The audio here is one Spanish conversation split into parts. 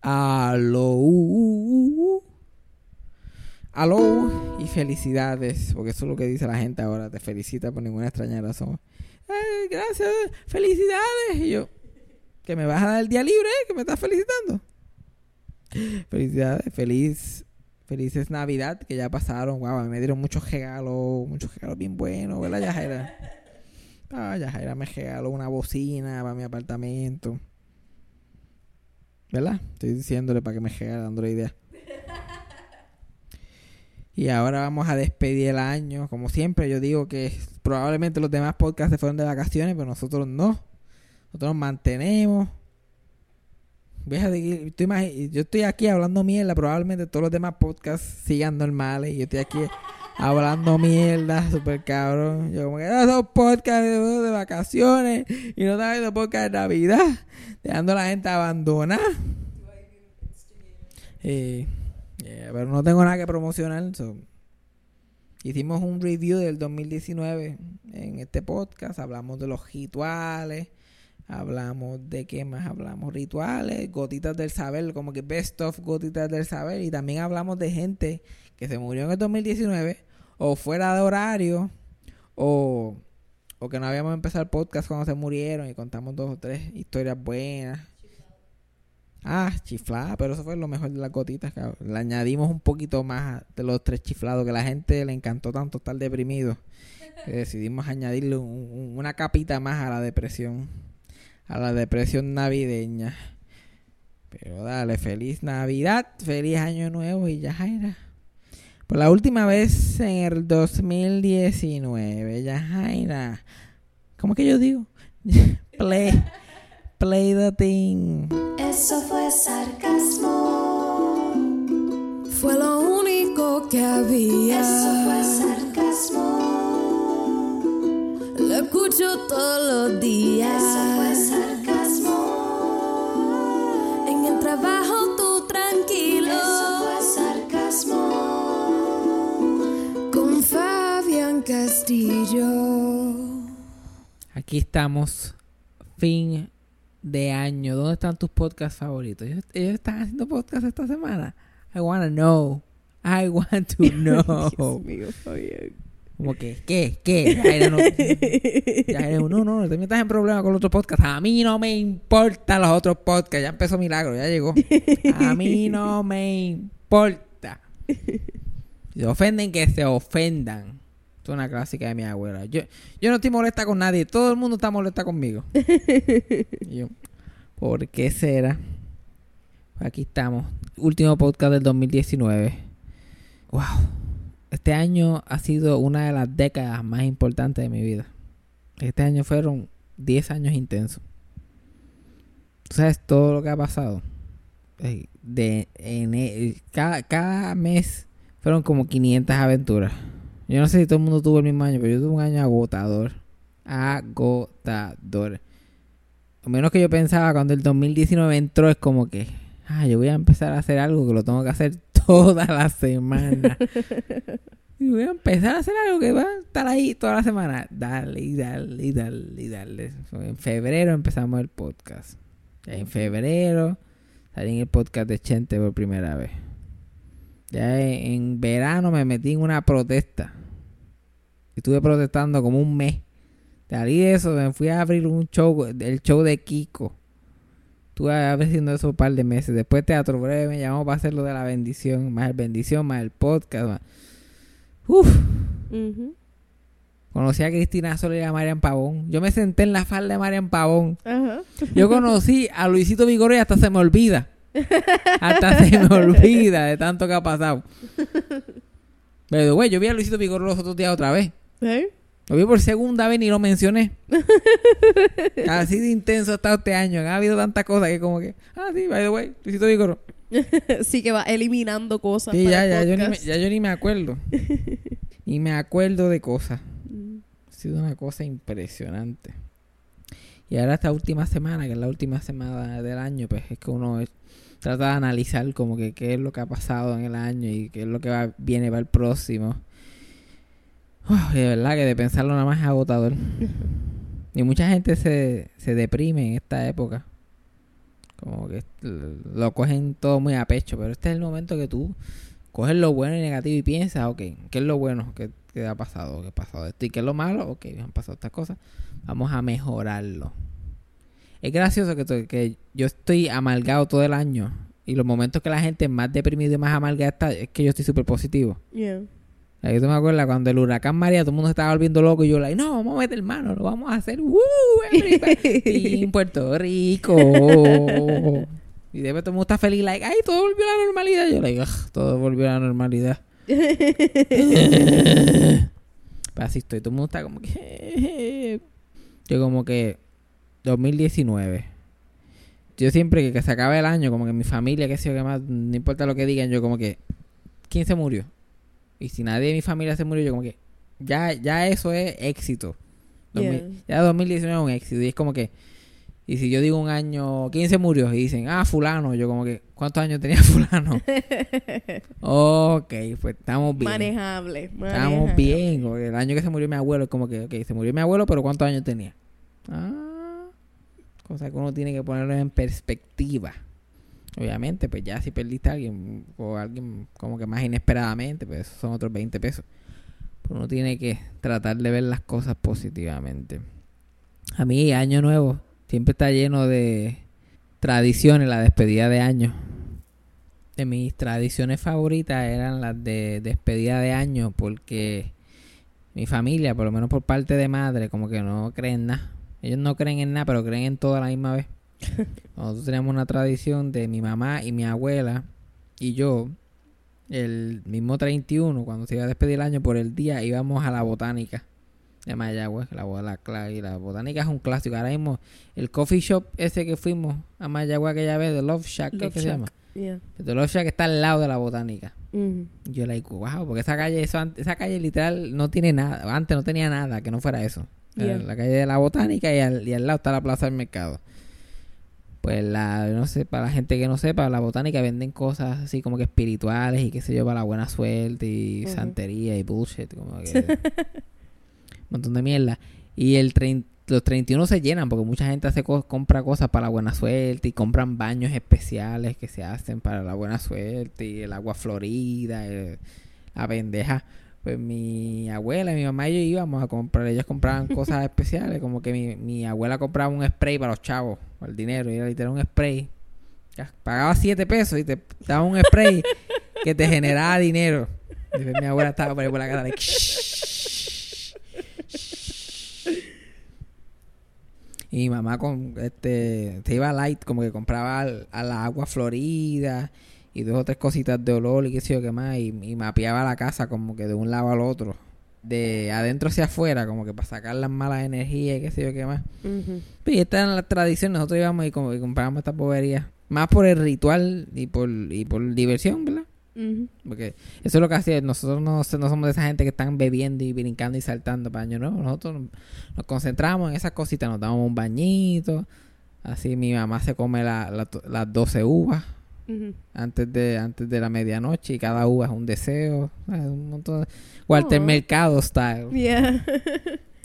Aló. Aló y felicidades, porque eso es lo que dice la gente ahora. Te felicita por ninguna extraña razón. Eh, gracias, felicidades. Y yo, que me vas a dar el día libre, que me estás felicitando. Felicidades, feliz, felices Navidad, que ya pasaron. Wow, me dieron muchos regalos, muchos regalos bien buenos, ¿verdad, Yajaira? Ah, Yajaira me regaló una bocina para mi apartamento. ¿Verdad? Estoy diciéndole para que me regale, dándole idea. Y ahora vamos a despedir el año. Como siempre, yo digo que probablemente los demás podcasts se fueron de vacaciones, pero nosotros no. Nosotros nos mantenemos. Estoy, yo estoy aquí hablando mierda. Probablemente todos los demás podcasts sigan normales. Y yo estoy aquí hablando mierda, super cabrón. Yo como que no son podcasts de, vacaciones y no están viendo podcast de Navidad, dejando a la gente abandonada. Eh, pero no tengo nada que promocionar. Hicimos un review del 2019 en este podcast. Hablamos de los rituales. Hablamos de qué más hablamos. Rituales, gotitas del saber, como que best of gotitas del saber. Y también hablamos de gente que se murió en el 2019 o fuera de horario o, o que no habíamos empezado el podcast cuando se murieron y contamos dos o tres historias buenas. Ah, chiflada, pero eso fue lo mejor de las gotitas. Le añadimos un poquito más de los tres chiflados que la gente le encantó tanto estar deprimido. decidimos añadirle una capita más a la depresión. A la depresión navideña. Pero dale, feliz Navidad, feliz Año Nuevo y ya era. Por la última vez en el 2019, ya Jaina. ¿Cómo que yo digo? play, play the thing. Eso fue sarcasmo. Fue lo único que había. Eso fue sarcasmo. Lo escucho todos los días. Eso fue sarcasmo. En el trabajo Castillo. Aquí estamos, fin de año. ¿Dónde están tus podcasts favoritos? ¿Ellos, están haciendo podcast esta semana? I wanna know. I want to know. Como que, ¿qué? ¿Qué? Ya no, no, no, no te metas en problema con los otros podcasts. A mí no me importan los otros podcasts. Ya empezó Milagro, ya llegó. A mí no me importa. Si se ofenden, que se ofendan una clásica de mi abuela. Yo, yo no estoy molesta con nadie, todo el mundo está molesta conmigo. yo, ¿por qué será? Aquí estamos. Último podcast del 2019. Wow. Este año ha sido una de las décadas más importantes de mi vida. Este año fueron 10 años intensos. ¿Tú sabes todo lo que ha pasado? De, en, e, cada, cada mes fueron como 500 aventuras. Yo no sé si todo el mundo tuvo el mismo año, pero yo tuve un año agotador. Agotador. Lo menos que yo pensaba cuando el 2019 entró es como que, ah, yo voy a empezar a hacer algo que lo tengo que hacer toda la semana. y voy a empezar a hacer algo que va a estar ahí toda la semana. Dale, y dale, y dale, y dale. En febrero empezamos el podcast. En febrero salí en el podcast de Chente por primera vez. Ya en verano me metí en una protesta. Estuve protestando como un mes. Salí de eso, me fui a abrir un show, el show de Kiko. Estuve haciendo eso un par de meses. Después Teatro Breve me llamó para hacer lo de la bendición, más el bendición, más el podcast. Uf. Conocí a Cristina Soler y a Marian Pavón. Yo me senté en la falda de Marian Pavón. Yo conocí a Luisito Vigoro y hasta se me olvida. Hasta se me olvida de tanto que ha pasado. Pero, güey, yo vi a Luisito Vigoro los otros días otra vez. ¿Eh? Lo vi por segunda vez y lo mencioné. Así de intenso ha estado este año. Ha habido tantas cosas que como que... Ah, sí, by the way, Luisito Vigoro. sí, que va eliminando cosas. Sí, ya, ya, yo ni me, ya yo ni me acuerdo. ni me acuerdo de cosas. Mm. Ha sido una cosa impresionante. Y ahora esta última semana, que es la última semana del año, pues es que uno trata de analizar como que qué es lo que ha pasado en el año y qué es lo que va, viene para el próximo. De verdad que de pensarlo nada más es agotador. y mucha gente se, se deprime en esta época. Como que lo cogen todo muy a pecho. Pero este es el momento que tú coges lo bueno y negativo y piensas, ok, ¿qué es lo bueno que, que ha pasado? ¿Qué ha pasado esto? ¿Y qué es lo malo? Ok, han pasado estas cosas. Vamos a mejorarlo. Es gracioso que, que yo estoy amargado todo el año. Y los momentos que la gente más deprimido y más amargada está, es que yo estoy súper positivo. Yeah. Ahí tú me acuerdas cuando el huracán María, todo el mundo se estaba volviendo loco y yo, like, no, vamos a meter mano, lo vamos a hacer, ¡Woo! everybody en Puerto Rico. Y después todo el mundo está feliz, like, ay, todo volvió a la normalidad. Yo, like, "Ugh, todo volvió a la normalidad. Pero así estoy, todo el mundo está como que. Yo, como que. 2019. Yo siempre que, que se acabe el año, como que mi familia, qué sé yo, qué más, no importa lo que digan, yo, como que. ¿Quién se murió? Y si nadie de mi familia se murió, yo como que ya, ya eso es éxito. 2000 Ya 2019 es un éxito. Y es como que, y si yo digo un año, ¿quién se murió? Y dicen, ah, fulano. Yo como que, ¿cuántos años tenía fulano? ok, pues estamos bien. Manejable. Estamos bien. porque El año que se murió mi abuelo es como que, ok, se murió mi abuelo, pero ¿cuántos años tenía? Ah, cosa que uno tiene que ponerlo en perspectiva. Obviamente, pues ya si perdiste a alguien o alguien como que más inesperadamente, pues esos son otros 20 pesos. Pero uno tiene que tratar de ver las cosas positivamente. A mí, Año Nuevo siempre está lleno de tradiciones, la despedida de año. De mis tradiciones favoritas eran las de despedida de año porque mi familia, por lo menos por parte de madre, como que no creen en nada. Ellos no creen en nada, pero creen en todo a la misma vez. Nosotros teníamos una tradición de mi mamá y mi abuela y yo, el mismo 31, cuando se iba a despedir el año, por el día íbamos a la botánica de Mayagüez, la, la, y la botánica es un clásico. Ahora mismo, el coffee shop ese que fuimos a Mayagüez aquella vez, de Love Shack, ¿qué Love que se llama? Yeah. El Love Shack está al lado de la botánica. Y Yo like, wow, porque esa calle, eso, esa calle literal no tiene nada, antes no tenía nada que no fuera eso. Yeah. La calle de la botánica y al, y al lado está la plaza del mercado. Pues la, no sé, para la gente que no sepa, la botánica venden cosas así como que espirituales y qué sé yo, para la buena suerte y santería y bullshit, como que un montón de mierda. Y el trein- los 31 se llenan porque mucha gente hace co- compra cosas para la buena suerte y compran baños especiales que se hacen para la buena suerte y el agua florida, el- la pendeja. Pues mi abuela y mi mamá y yo íbamos a comprar, ellas compraban cosas especiales, como que mi, mi abuela compraba un spray para los chavos, el dinero, y era literal un spray. Pagaba 7 pesos y te daba un spray que te generaba dinero. Y mi abuela estaba por ahí por la cara, like, Y mi mamá con este se iba light, como que compraba al- a la agua florida y dos o tres cositas de olor y qué sé yo qué más, y, y mapeaba la casa como que de un lado al otro, de adentro hacia afuera, como que para sacar las malas energías y qué sé yo qué más. Pues, y esta era la tradición, nosotros íbamos y, y comprábamos esta bobería, más por el ritual y por, y por diversión, ¿verdad? Porque eso es lo que hacía. Nosotros no, no somos de esa gente que están bebiendo y brincando y saltando para año nuevo. Nosotros nos, concentramos en esas cositas. Nos damos un bañito. Así mi mamá se come la- la- las 12 uvas Antes de antes de la medianoche y cada uva es un deseo. Un montón de- Walter Oh. Mercado style. Yeah.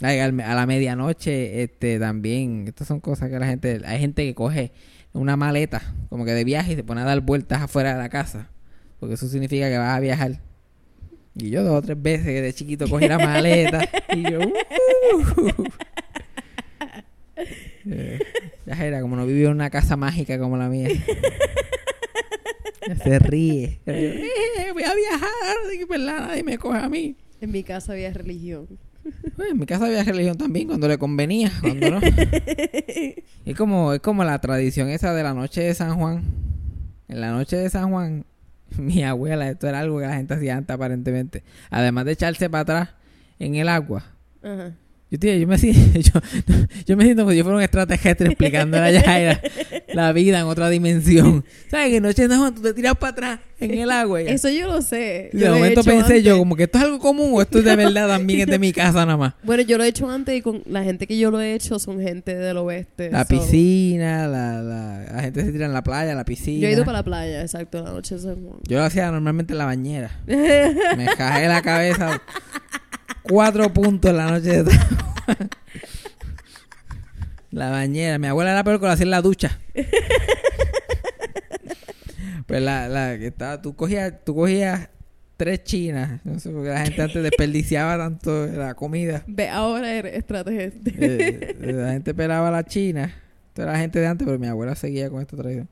A la medianoche este también. Estas son cosas que la gente... Hay gente que coge una maleta como que de viaje y se pone a dar vueltas afuera de la casa. Porque eso significa que vas a viajar. Y yo dos o tres veces de chiquito cogí la maleta y yo... "Uh". Eh, ya era como no vivía en una casa mágica como la mía. Se ríe. "Eh, voy a viajar, que verdad, nadie me coge a mí. En mi casa había religión. Pues, en mi casa había religión también cuando le convenía, cuando no. es como es como la tradición esa de la noche de San Juan. En la noche de San Juan, mi abuela, esto era algo que la gente hacía antes aparentemente. Además de echarse para atrás en el agua. Ajá. Yo, tío, yo me siento, yo, yo me siento como si yo fuera un extraterrestre explicando a Yajaira la vida en otra dimensión. ¿Sabes? Que en noche Juan tú te tiras para atrás en el agua. Eso yo lo sé. y Yo de lo momento pensé yo como que esto es algo común o esto es de verdad también es de mi casa nada más. Bueno, yo lo he hecho antes y con la gente que yo lo he hecho son gente del oeste. La so- piscina, la, la, la gente se tira en la playa, la piscina. Yo he ido para la playa, exacto, la noche. Yo lo hacía normalmente en la bañera. Me cajé la cabeza cuatro puntos en la noche de Juan. La bañera. Mi abuela era peor que lo hacía en la ducha. Pues la, la que estaba, tú cogías, tú cogías tres chinas. No sé, porque la gente antes desperdiciaba tanto la comida. Ve, ahora eres extraterrestre. Eh, la gente pelaba la china. Esto era la gente de antes, pero mi abuela seguía con esta tradición.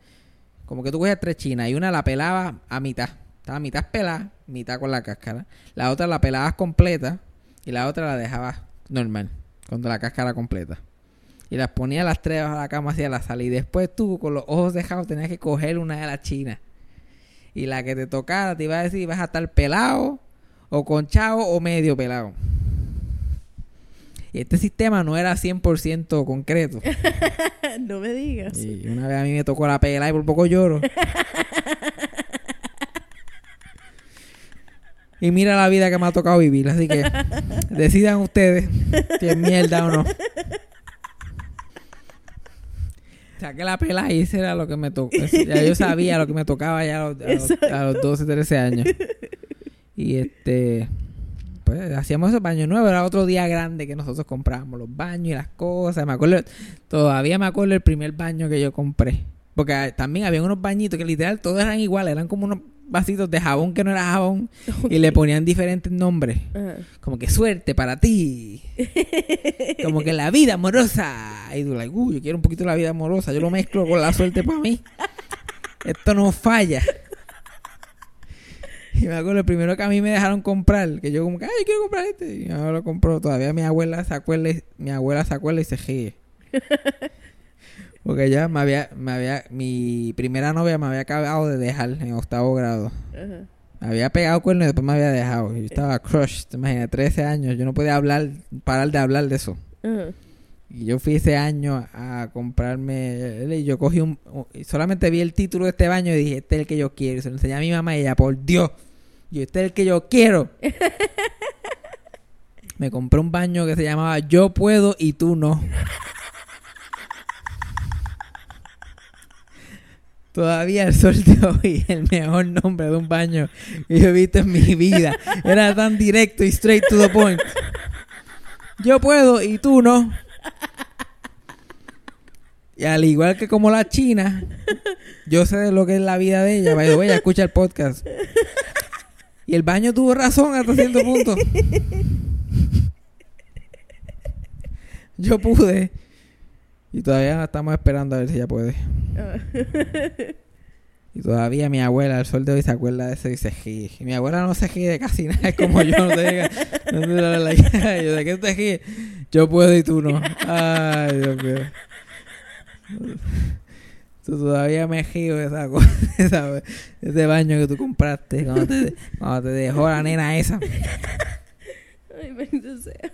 Como que tú cogías tres chinas y una la pelaba a mitad. Estaba mitad pelada, mitad con la cáscara. La otra la pelabas completa y la otra la dejabas normal, con la cáscara completa. Y las ponías las tres bajo la cama hacia la sala. Y después tú, con los ojos dejados, tenías que coger una de las chinas. Y la que te tocara te iba a decir, vas a estar pelado, o conchado, o medio pelado. Y este sistema no era 100% concreto. no me digas. Y una vez a mí me tocó la pela y por poco lloro. y mira la vida que me ha tocado vivir. Así que decidan ustedes si es mierda o no. Saqué la pela y ese era lo que me tocó. Ya yo sabía lo que me tocaba ya a los, a los- a los 12, 13 años. Y este... Pues hacíamos esos baños nuevos. Era otro día grande que nosotros comprábamos los baños y las cosas. Me acuerdo... Todavía me acuerdo el primer baño que yo compré. Porque ah, también había unos bañitos que literal todos eran iguales. Eran como unos vasitos de jabón que no era jabón. Y le ponían diferentes nombres. Como que suerte para ti. Como que la vida amorosa. Y tú, like, "Uh, yo quiero un poquito la vida amorosa. Yo lo mezclo con la suerte para mí. Esto no falla. Y me acuerdo el primero que a mí me dejaron comprar, que yo como que, ay, quiero comprar este. Y abuela lo compró. Todavía mi abuela se acuerda, mi abuela se acuerda y se ríe. Porque ya me había, me había, mi primera novia me había acabado de dejar en octavo grado. Ajá. Me había pegado cuerno y después me había dejado. Yo estaba crushed, te imaginas, 13 años. Yo no podía hablar, parar de hablar de eso. Ajá. Y yo fui ese año a comprarme. Y yo cogí un. solamente vi el título de este baño y dije: Este es el que yo quiero. Y se lo enseñé a mi mamá y ella, por Dios. Y este es el que yo quiero. Me compré un baño que se llamaba Yo puedo y tú no. Todavía el sol de hoy el mejor nombre de un baño que yo he visto en mi vida. Era tan directo y straight to the point. Yo puedo y tú no. Y al igual que como la china, yo sé de lo que es la vida de ella. Vaya, ella escucha el podcast. Y el baño tuvo razón hasta cierto punto. Yo pude. Y todavía estamos esperando a ver si ella puede. Ajá. Y todavía mi abuela, al sol de hoy, se acuerda de eso y se ríe. Y mi abuela no se ríe de casi nada, es como yo. No te diga, no te la- yo, ¿De qué te ríes? Yo puedo y tú no. Ay, Dios mío. Tú todavía me río de esa cosa, esa- ese baño que tú compraste cuando te, cuando te dejó la nena esa. Ay, maldita sea.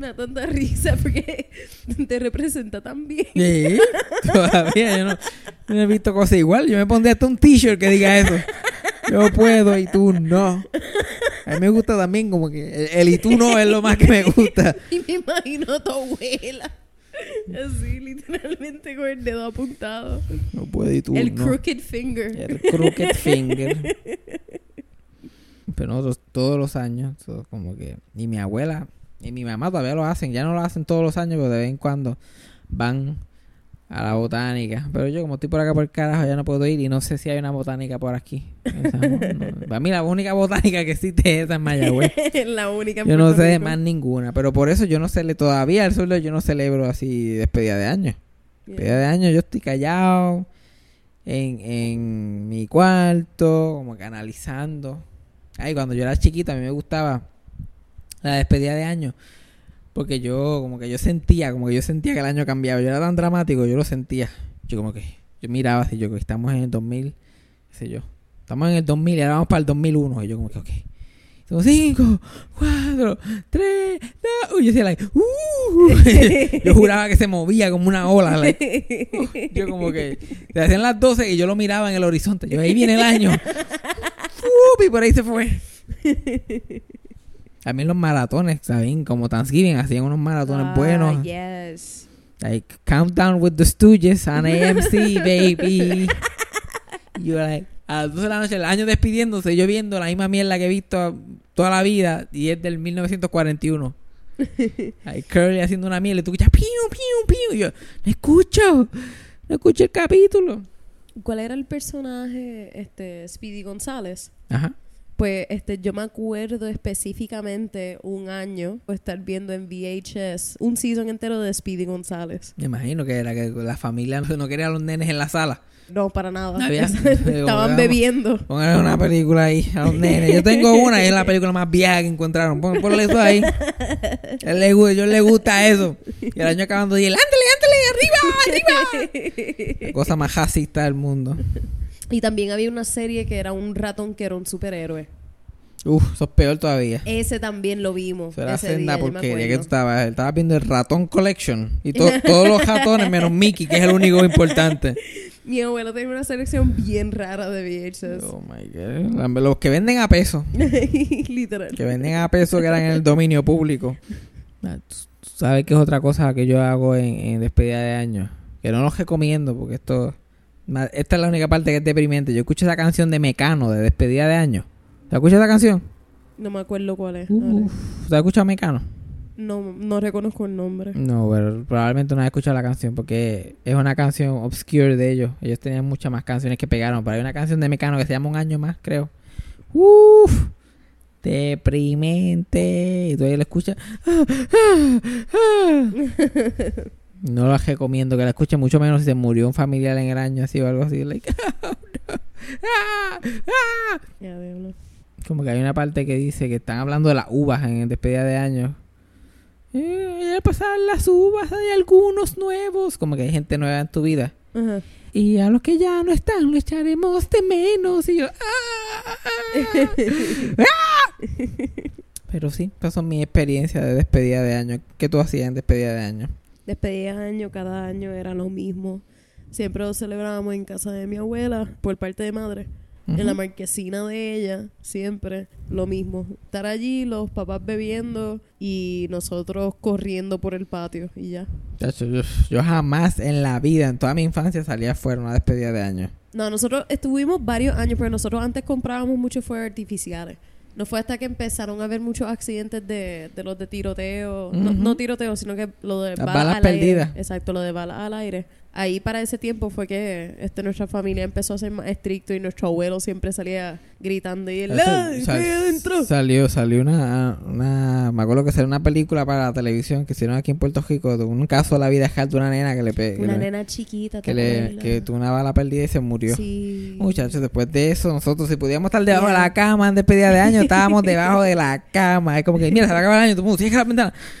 Me da tanta risa porque te representa tan bien. Sí, todavía yo no, he visto cosas igual. Yo me pondría hasta un t-shirt que diga eso. Yo puedo y tú no. A mí me gusta también como que el, el y tú no es lo más que me gusta. Y me imagino a tu abuela. Así, literalmente con el dedo apuntado. No puedo y tú el no. crooked finger. El crooked finger. Pero nosotros todos los años, como que... Y mi abuela y mi mamá todavía lo hacen. Ya no lo hacen todos los años, pero de vez en cuando van a la botánica. Pero yo como estoy por acá por el carajo ya no puedo ir y no sé si hay una botánica por aquí. O sea, no- no. Para mí la única botánica que existe es esa en Mayagüez. la única. en Yo no sé de más ninguna. Pero por eso yo no sé, todavía al sur yo no celebro así despedida de año. Despedida de año yo estoy callado en, en mi cuarto, como que analizando. Ay, cuando yo era chiquita a mí me gustaba la despedida de año. Porque yo, como que yo sentía, como que yo sentía que el año cambiaba. Yo era tan dramático, yo lo sentía. Yo como que, yo miraba así, yo que estamos en el 2000, qué sé yo. Estamos en el 2000 y ahora vamos para el 2001. Y yo como que, ok. Son 5, 4, 3, 2. Yo decía, like, uh. yo juraba que se movía como una ola. like. Yo como que se hacían las 12 y yo lo miraba en el horizonte. Yo ahí viene el año. Uf, y por ahí se fue. También los maratones, ¿saben? Como Thanksgiving hacían unos maratones Ah, buenos. Yes. Like Countdown with the Stooges on AMC, baby. Y yo like, a las 12 de la noche, el año despidiéndose, yo viendo la misma mierda que he visto toda la vida y es del 1941. Hay Curly haciendo una mierda y tú escuchas piu, piu, piu. Y yo, no escucho, no escucho el capítulo. ¿Cuál era el personaje? Este, Speedy González. Ajá. Pues este, yo me acuerdo específicamente un año o estar viendo en VHS un season entero de Speedy González. Me imagino que era que la familia no quería a los nenes en la sala. No, para nada. No había- Estaban bebiendo. Pongan una película ahí a los nenes. Yo tengo una y es la película más vieja que encontraron. Pon, ponle eso ahí. A él le, yo le gusta eso. Y el año acabando y él, ándale, ándale, arriba, arriba. La cosa más racista del mundo. Y también había una serie que era un ratón que era un superhéroe. Uf, eso es peor todavía. Ese también lo vimos. Eso era ese senda día, porquería que tú estabas. Estabas viendo el Ratón Collection. Y to- todos los ratones menos Mickey, que es el único importante. Mi abuelo tenía una selección bien rara de VHS. Oh my God. Los que venden a peso. Literal. Que venden a peso que eran en el dominio público. Ah, ¿Sabes qué es otra cosa que yo hago en, en despedida de año? Que no los recomiendo porque esto... Esta es la única parte que es deprimente. Yo escucho esa canción de Mecano de despedida de año. ¿Te escuchas esa canción? No me acuerdo cuál es. Uf. ¿Te has escuchado Mecano? No, no reconozco el nombre. No, pero probablemente no has escuchado la canción porque es una canción obscure de ellos. Ellos tenían muchas más canciones que pegaron, pero hay una canción de Mecano que se llama Un año más, creo. Uf, deprimente. Y tú ahí la escuchas. ah, ah, ah. No la recomiendo que la escuchen, mucho menos si se murió un familiar en el año así o algo así. Like, oh, no. Ah, ah. Ya veo. Como que hay una parte que dice que están hablando de las uvas en despedida de año. Eh, pasar las uvas hay algunos nuevos. Como que hay gente nueva en tu vida. Y a los que ya no están, lo echaremos de menos. Y yo, ¡ah! ¡Ah! Pero sí, esas son mis experiencias de despedida de año. ¿Qué tú hacías en despedida de año? Despedida de año, cada año era lo mismo. Siempre lo celebrábamos en casa de mi abuela, por parte de madre. En la marquesina de ella, siempre lo mismo. Estar allí, los papás bebiendo y nosotros corriendo por el patio y ya. Yo, jamás en la vida, en toda mi infancia, salía afuera una despedida de año. No, nosotros estuvimos varios años, pero nosotros antes comprábamos muchos fuegos artificiales. No fue hasta que empezaron a haber muchos accidentes de, de los de tiroteo. no, no tiroteo, sino que lo de Las balas, balas al aire. perdidas. Exacto, lo de balas al aire. Ahí para ese tiempo fue que este, nuestra familia empezó a ser más estricto y nuestro abuelo siempre salía gritando y él, Eso- ¡ay, sal- estoy adentro! Salió, salió una, una, me acuerdo que salió una película para la televisión que hicieron aquí en Puerto Rico, de un caso de la vida real de una nena que le pe- que Una le- nena chiquita, ¿te que, le, que tuvo una bala perdida y se murió. Sí. Muchachos, después de eso, nosotros si podíamos estar debajo de la cama en despedida de año, estábamos debajo de la cama. Es como que, mira, se va a acabar el año, todo el mundo, cierra la ventana.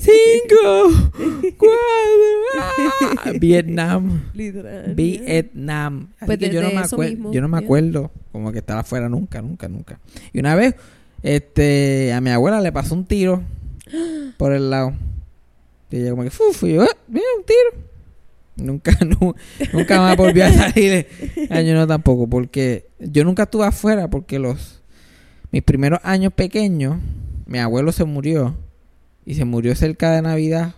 Cinco, cuatro, Vietnam. Literal. Vietnam. Así Pues que yo no me acuerdo, mismo, yo no me yeah. acuerdo como que estar afuera nunca, nunca, nunca. Y una vez, este, a mi abuela le pasó un tiro por el lado. Y ella como que, ¡fuf! Y yo, "Ah, mira, un tiro. Nunca, nu- nunca más volvió a salir. Año no tampoco, porque yo nunca estuve afuera porque los mis primeros años pequeños, mi abuelo se murió y se murió cerca de Navidad.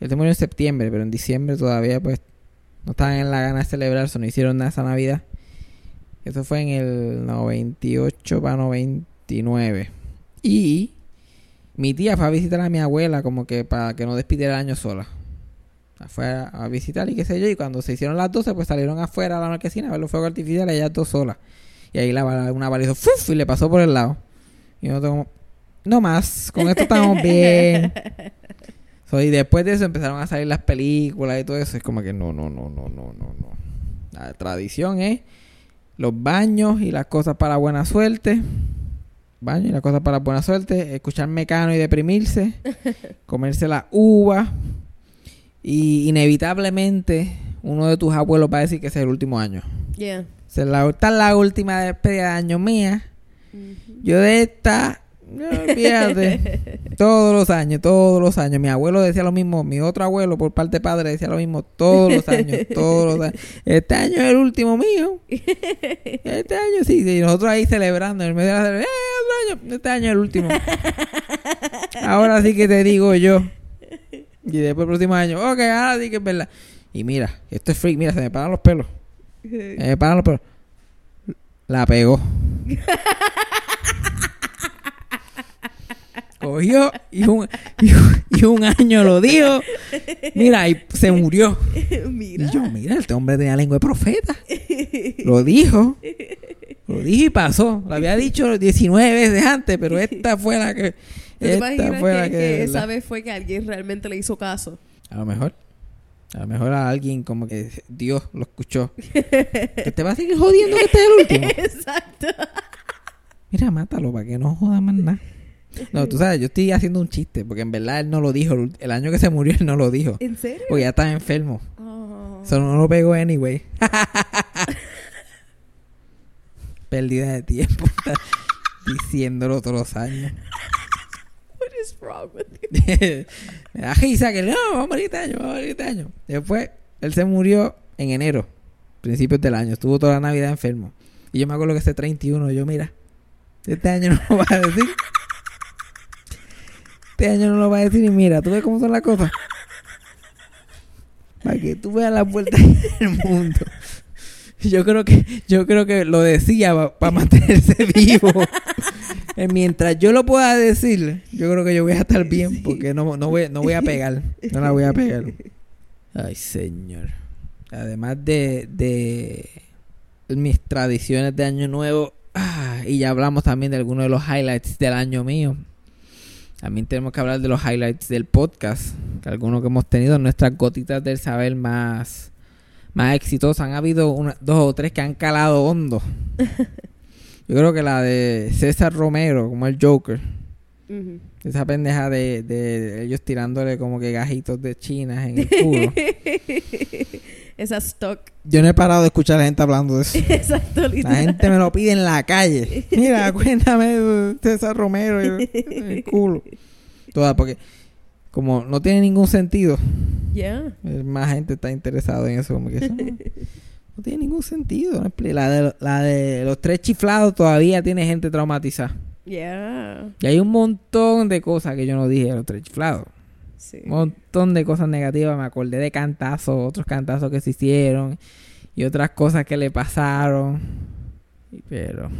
Él se murió en septiembre, pero en diciembre todavía pues no estaban en la gana de celebrar, eso no hicieron nada esa Navidad. Eso fue en el 98 para 99. Y mi tía fue a visitar a mi abuela como que para que no despidiera el año sola. Fue a, visitar y qué sé yo. Y cuando se hicieron las 12, pues salieron afuera a la marquesina a ver los fuegos artificiales, ellas dos solas. Y ahí la, una bala hizo ¡fuf! y le pasó por el lado. Y nosotros como, no más, con esto estamos bien. So, y después de eso empezaron a salir las películas y todo eso. Es como que no, no, no, no, no, no, no. La tradición es los baños y las cosas para buena suerte. Baños y las cosas para buena suerte. Escuchar mecano y deprimirse. comerse la uva. Y inevitablemente uno de tus abuelos va a decir que ese es el último año. Yeah. Esa es la, esta es la última despedida de año mía. Yo de esta, no, olvídate. todos los años, todos los años. Mi abuelo decía lo mismo, mi otro abuelo por parte de padre decía lo mismo todos los años, todos los años. Este año es el último mío. Este año sí, y nosotros ahí celebrando en el medio de la celebración, ¡eh, otro año! Este año es el último. Ahora sí que te digo yo. Y después el próximo año, ok, ahora sí que es verdad. Y mira, esto es freak, mira, se me paran los pelos. Se me paran los pelos. La pegó. Cogió y un, y un, y un año lo dijo. Mira, y se murió. Mira. Y yo, mira, este hombre tenía lengua de profeta. Lo dijo. Lo dijo y pasó. Lo había dicho 19 veces antes, pero esta fue la que. ¿Tú te Esta fue que, la que. que la- esa vez fue que alguien realmente le hizo caso? A lo mejor. A lo mejor a alguien como que Dios lo escuchó. que te va a seguir jodiendo que este es el último. Exacto. Mira, mátalo para que no joda más nada. No, tú sabes, yo estoy haciendo un chiste, porque en verdad él no lo dijo. El- año que se murió él no lo dijo. ¿En serio? Porque ya estaba enfermo. Oh. No lo pegó anyway. Pérdida de tiempo. Diciéndolo todos los años. What is wrong with you? Me da risa que no, vamos a morir este año, vamos a morir este año. Después, él se murió en enero, principios del año. Estuvo toda la Navidad enfermo. Y yo me acuerdo que ese 31, yo, mira, este año no lo va a decir. Este año no lo va a decir y mira, tú ves cómo son las cosas. Para que tú veas las vueltas del mundo. Yo creo que, yo creo que lo decía para mantenerse vivo. Eh, Mientras yo lo pueda decir, yo creo que yo voy a estar bien porque no, no, voy, no voy a pegar. No la voy a pegar. Ay, señor. Además de, de mis tradiciones de Año Nuevo, ah, y ya hablamos también de algunos de los highlights del año mío. También tenemos que hablar de los highlights del podcast, que algunos que hemos tenido, nuestras gotitas del saber más, más exitosas. Han habido una- dos o tres que han calado hondo. Yo creo que la de César Romero, como el Joker. Esa pendeja de, de ellos tirándole como que gajitos de chinas en el culo. Esa stock. Yo no he parado de escuchar a la gente hablando de eso. Exacto, La literal. gente me lo pide en la calle. Mira, cuéntame César Romero el culo. Toda, porque como no tiene ningún sentido, Yeah. eh, más gente está interesado en eso. Como que eso no, no tiene ningún sentido. La de, la de los tres chiflados todavía tiene gente traumatizada. Yeah. Y hay un montón de cosas que yo no dije de los tres chiflados. Sí. Un montón de cosas negativas. Me acordé de cantazos, otros cantazos que se hicieron y otras cosas que le pasaron. Pero.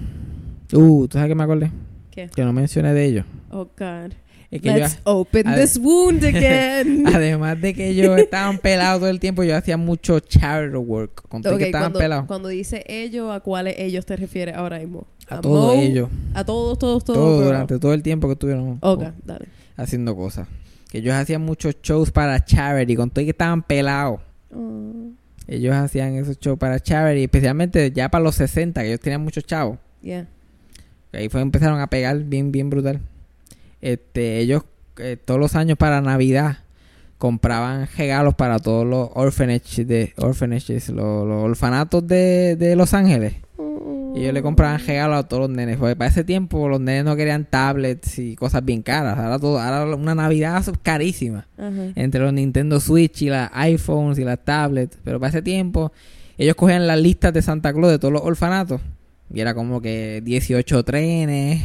Uh, ¿tú sabes qué me acordé? ¿Qué? Que no mencioné de ellos. Oh, God. Es que yo, Let's open this wound again. además de que ellos estaban pelados todo el tiempo, yo hacía mucho charity work. Con todo Ok, que estaban cuando, pelados. cuando dice ellos, ¿a cuáles ellos te refieres ahora mismo? A todos ellos. A todos, todos, todos. Todo durante todo el tiempo que estuvieron dale. haciendo cosas. Que ellos hacían muchos shows para charity. Con todo que estaban pelados. Oh. Ellos hacían esos shows para charity, especialmente ya para los 60, que ellos tenían muchos chavos. Yeah. Ahí fue empezaron a pegar bien, bien brutal. Este, ellos eh, todos los años para Navidad compraban regalos para todos los orphanages, de, orphanages los, los orfanatos de, de Los Ángeles. Y ellos le compraban regalos a todos los nenes. Porque para ese tiempo los nenes no querían tablets y cosas bien caras. Ahora, todo, ahora una Navidad carísima entre los Nintendo Switch y las iPhones y las tablets. Pero para ese tiempo, ellos cogían las listas de Santa Claus de todos los orfanatos. Y era como que 18 trenes,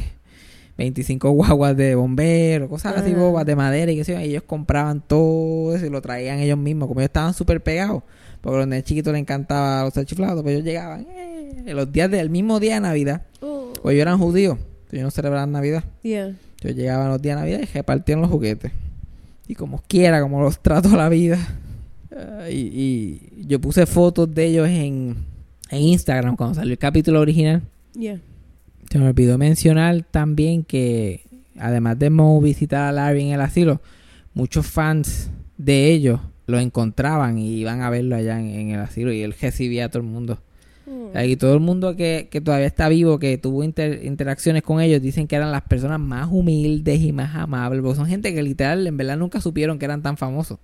25 guaguas de bomberos, cosas así, bobas de madera y qué sé yo. Y ellos compraban todo eso y lo traían ellos mismos. Como ellos estaban súper pegados. Porque a los nenes chiquitos les encantaba los chiflados. Pues ellos llegaban eh, en los días del mismo día de Navidad. Oh. Pues ellos eran judíos. Ellos no celebraban Navidad. Yeah. Yo llegaba los días de Navidad y repartían los juguetes. Y como quiera, como los trato la vida. Ah, y, y yo puse fotos de ellos en, en Instagram cuando salió el capítulo original. Yeah. Se me olvidó mencionar también que, además de Mo visitar a Larry en el asilo, muchos fans de ellos lo encontraban y iban a verlo allá en, en el asilo y él recibía a todo el mundo. Oh. Y todo el mundo que, que todavía está vivo, que tuvo inter- interacciones con ellos, dicen que eran las personas más humildes y más amables. Porque son gente que literal, en verdad, nunca supieron que eran tan famosos.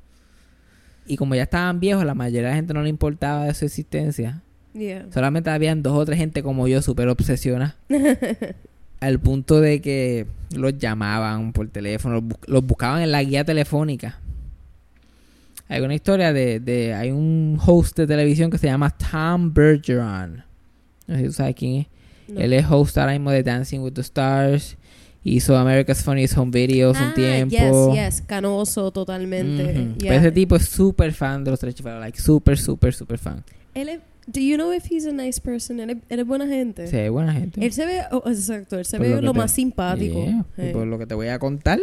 Y como ya estaban viejos, la mayoría de la gente no le importaba de su existencia. Yeah. Solamente habían dos o tres gente como yo, súper obsesionadas. al punto de que los llamaban por teléfono, los buscaban en la guía telefónica. Hay una historia de, de... Hay un host de televisión que se llama Tom Bergeron. No sé si tú sabes quién es. No. Él es host ahora mismo de Dancing with the Stars. Hizo America's Funniest Home Videos un Ah, tiempo. Yes, yes. Canoso totalmente. Ujú. Yeah. Pero ese tipo es súper fan de los tres chiflados. Like, súper, súper, súper fan. Él es, Do you know if he's a nice person? Él es, él es buena gente. Ve buena gente. Él se ve, oh, exacto, él se Por ve lo lo, te- más simpático. Yeah. Sí. Y por lo que te voy a contar,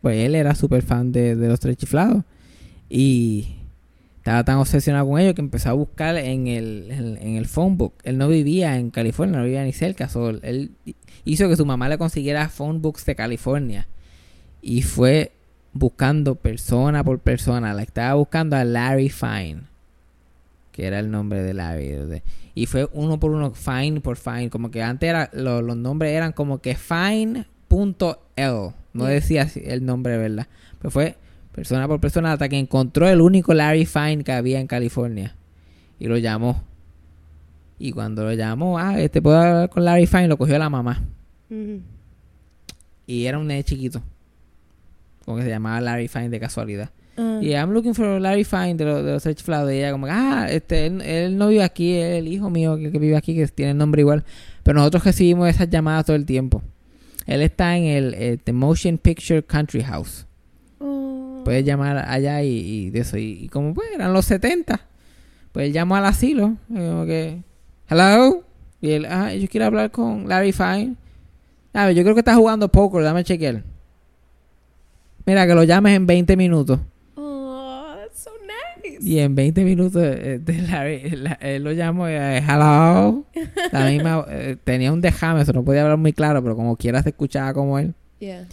pues él era súper fan de, de los tres chiflados. Y estaba tan obsesionado con ellos que empezó a buscar en el, en, en el phone book. Él no vivía en California, no vivía ni cerca. so, él hizo que su mamá le consiguiera phone books de California. Y fue buscando persona por persona. La estaba buscando a Larry Fine. Que era el nombre de Larry. Y fue uno por uno, Fine por Fine. Como que antes era, lo- los nombres eran como que Fine.l. No decía el nombre, ¿verdad? Pero fue persona por persona hasta que encontró el único Larry Fine que había en California. Y lo llamó. Y cuando lo llamó, ah, este puedo hablar con Larry Fine, lo cogió la mamá. Y era un nene chiquito. Como que se llamaba Larry Fine de casualidad. Ah. Y I'm looking for Larry Fine de, los de los Search Flowers. Y ella como, ah, este, él, él no vive aquí, es el hijo mío que, que vive aquí, que tiene el nombre igual. Pero nosotros recibimos esas llamadas todo el tiempo. Él está en el eh, The Motion Picture Country House. Puedes llamar allá y, y de eso. Y, y como pues eran los 70, pues él llamó al asilo. y como que, hello. Y él, ah, yo quiero hablar con Larry Fine. A ver, yo creo que está jugando poker, dame chequear. Mira, que lo llames en 20 minutos. Oh, that's so nice. Y en 20 minutos eh, de Larry, la- él lo llamó y eh, hello. La misma, eh, tenía un dejame, eso no podía hablar muy claro, pero como quiera se escuchaba como él. Yeah.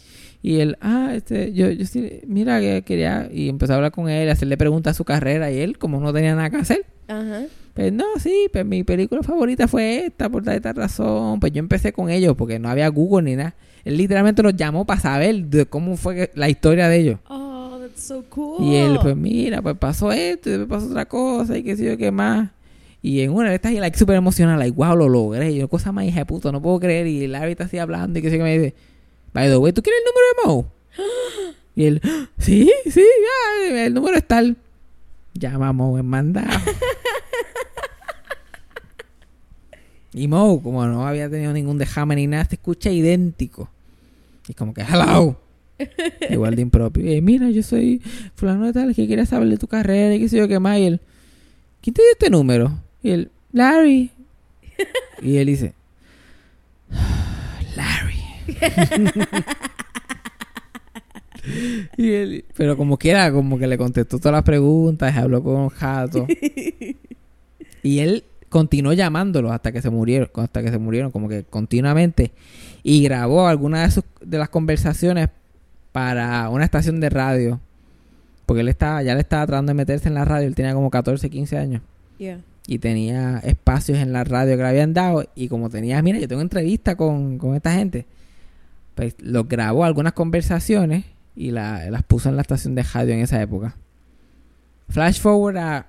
Y él, ah, este, yo, yo sí, mira que quería, y empezó a hablar con él, hacerle preguntas a su carrera, y él, como no tenía nada que hacer, Ajá. pues no, sí, pues mi película favorita fue esta, por tal y tal razón, pues yo empecé con ellos, porque no había Google ni nada. Él literalmente los llamó para saber de cómo fue que- la historia de ellos. Oh, that's so cool. Y él, pues mira, pues pasó esto, y después pasó otra cosa, y qué sé yo qué más. Y en una de estas, y like, súper emocional, like, wow, lo logré. Y yo, cosa más hija de puta, no puedo creer. Y Larry está así hablando, y qué sé yo qué me dice, by the way, ¿tú quieres el número de Mo? Y él, sí, sí, el número es tal. Llama a Mo en mandado. y Mo, como no había tenido ningún dejame ni nada, se escucha idéntico. Y como que, hello. Igual de impropio. Eh, mira, yo soy fulano de tal que quiere saber de tu carrera y qué sé yo qué más. Y él, ¿quién te dio este número? Y él, Larry. y él dice. y él, pero como quiera, como que le contestó todas las preguntas, habló con Jato. y él continuó llamándolos hasta que se murieron, hasta que se murieron, como que continuamente. Y grabó algunas de, sus, de las conversaciones para una estación de radio. Porque él estaba, ya le estaba tratando de meterse en la radio, él tenía como 14, 15 años. Yeah. Y tenía espacios en la radio que le habían dado. Y como tenía, mira, yo tengo entrevista con, con esta gente. Pues lo grabó algunas conversaciones y la- las puso en la estación de radio en esa época. Flash forward a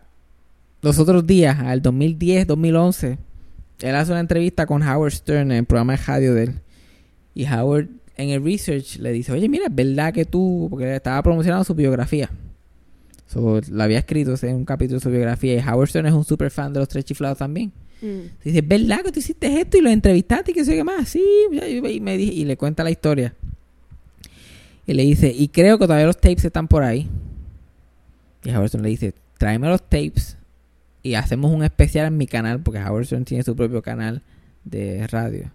los otros días, al 2010, 2011. Él hace una entrevista con Howard Stern en el programa de radio de él. Y Howard en el research le dice, oye, mira, es verdad que tú, porque estaba promocionando su biografía. So, lo había escrito en un capítulo de su biografía. Y Howard Stern es un super fan de los tres chiflados también. Mm. Dice, ¿es verdad que tú hiciste esto y lo entrevistaste y qué sé qué más? Sí, y, me y le cuenta la historia. Y le dice, y creo que todavía los tapes están por ahí. Y Howard Stern le dice, tráeme los tapes y hacemos un especial en mi canal, porque Howard Stern tiene su propio canal de radio.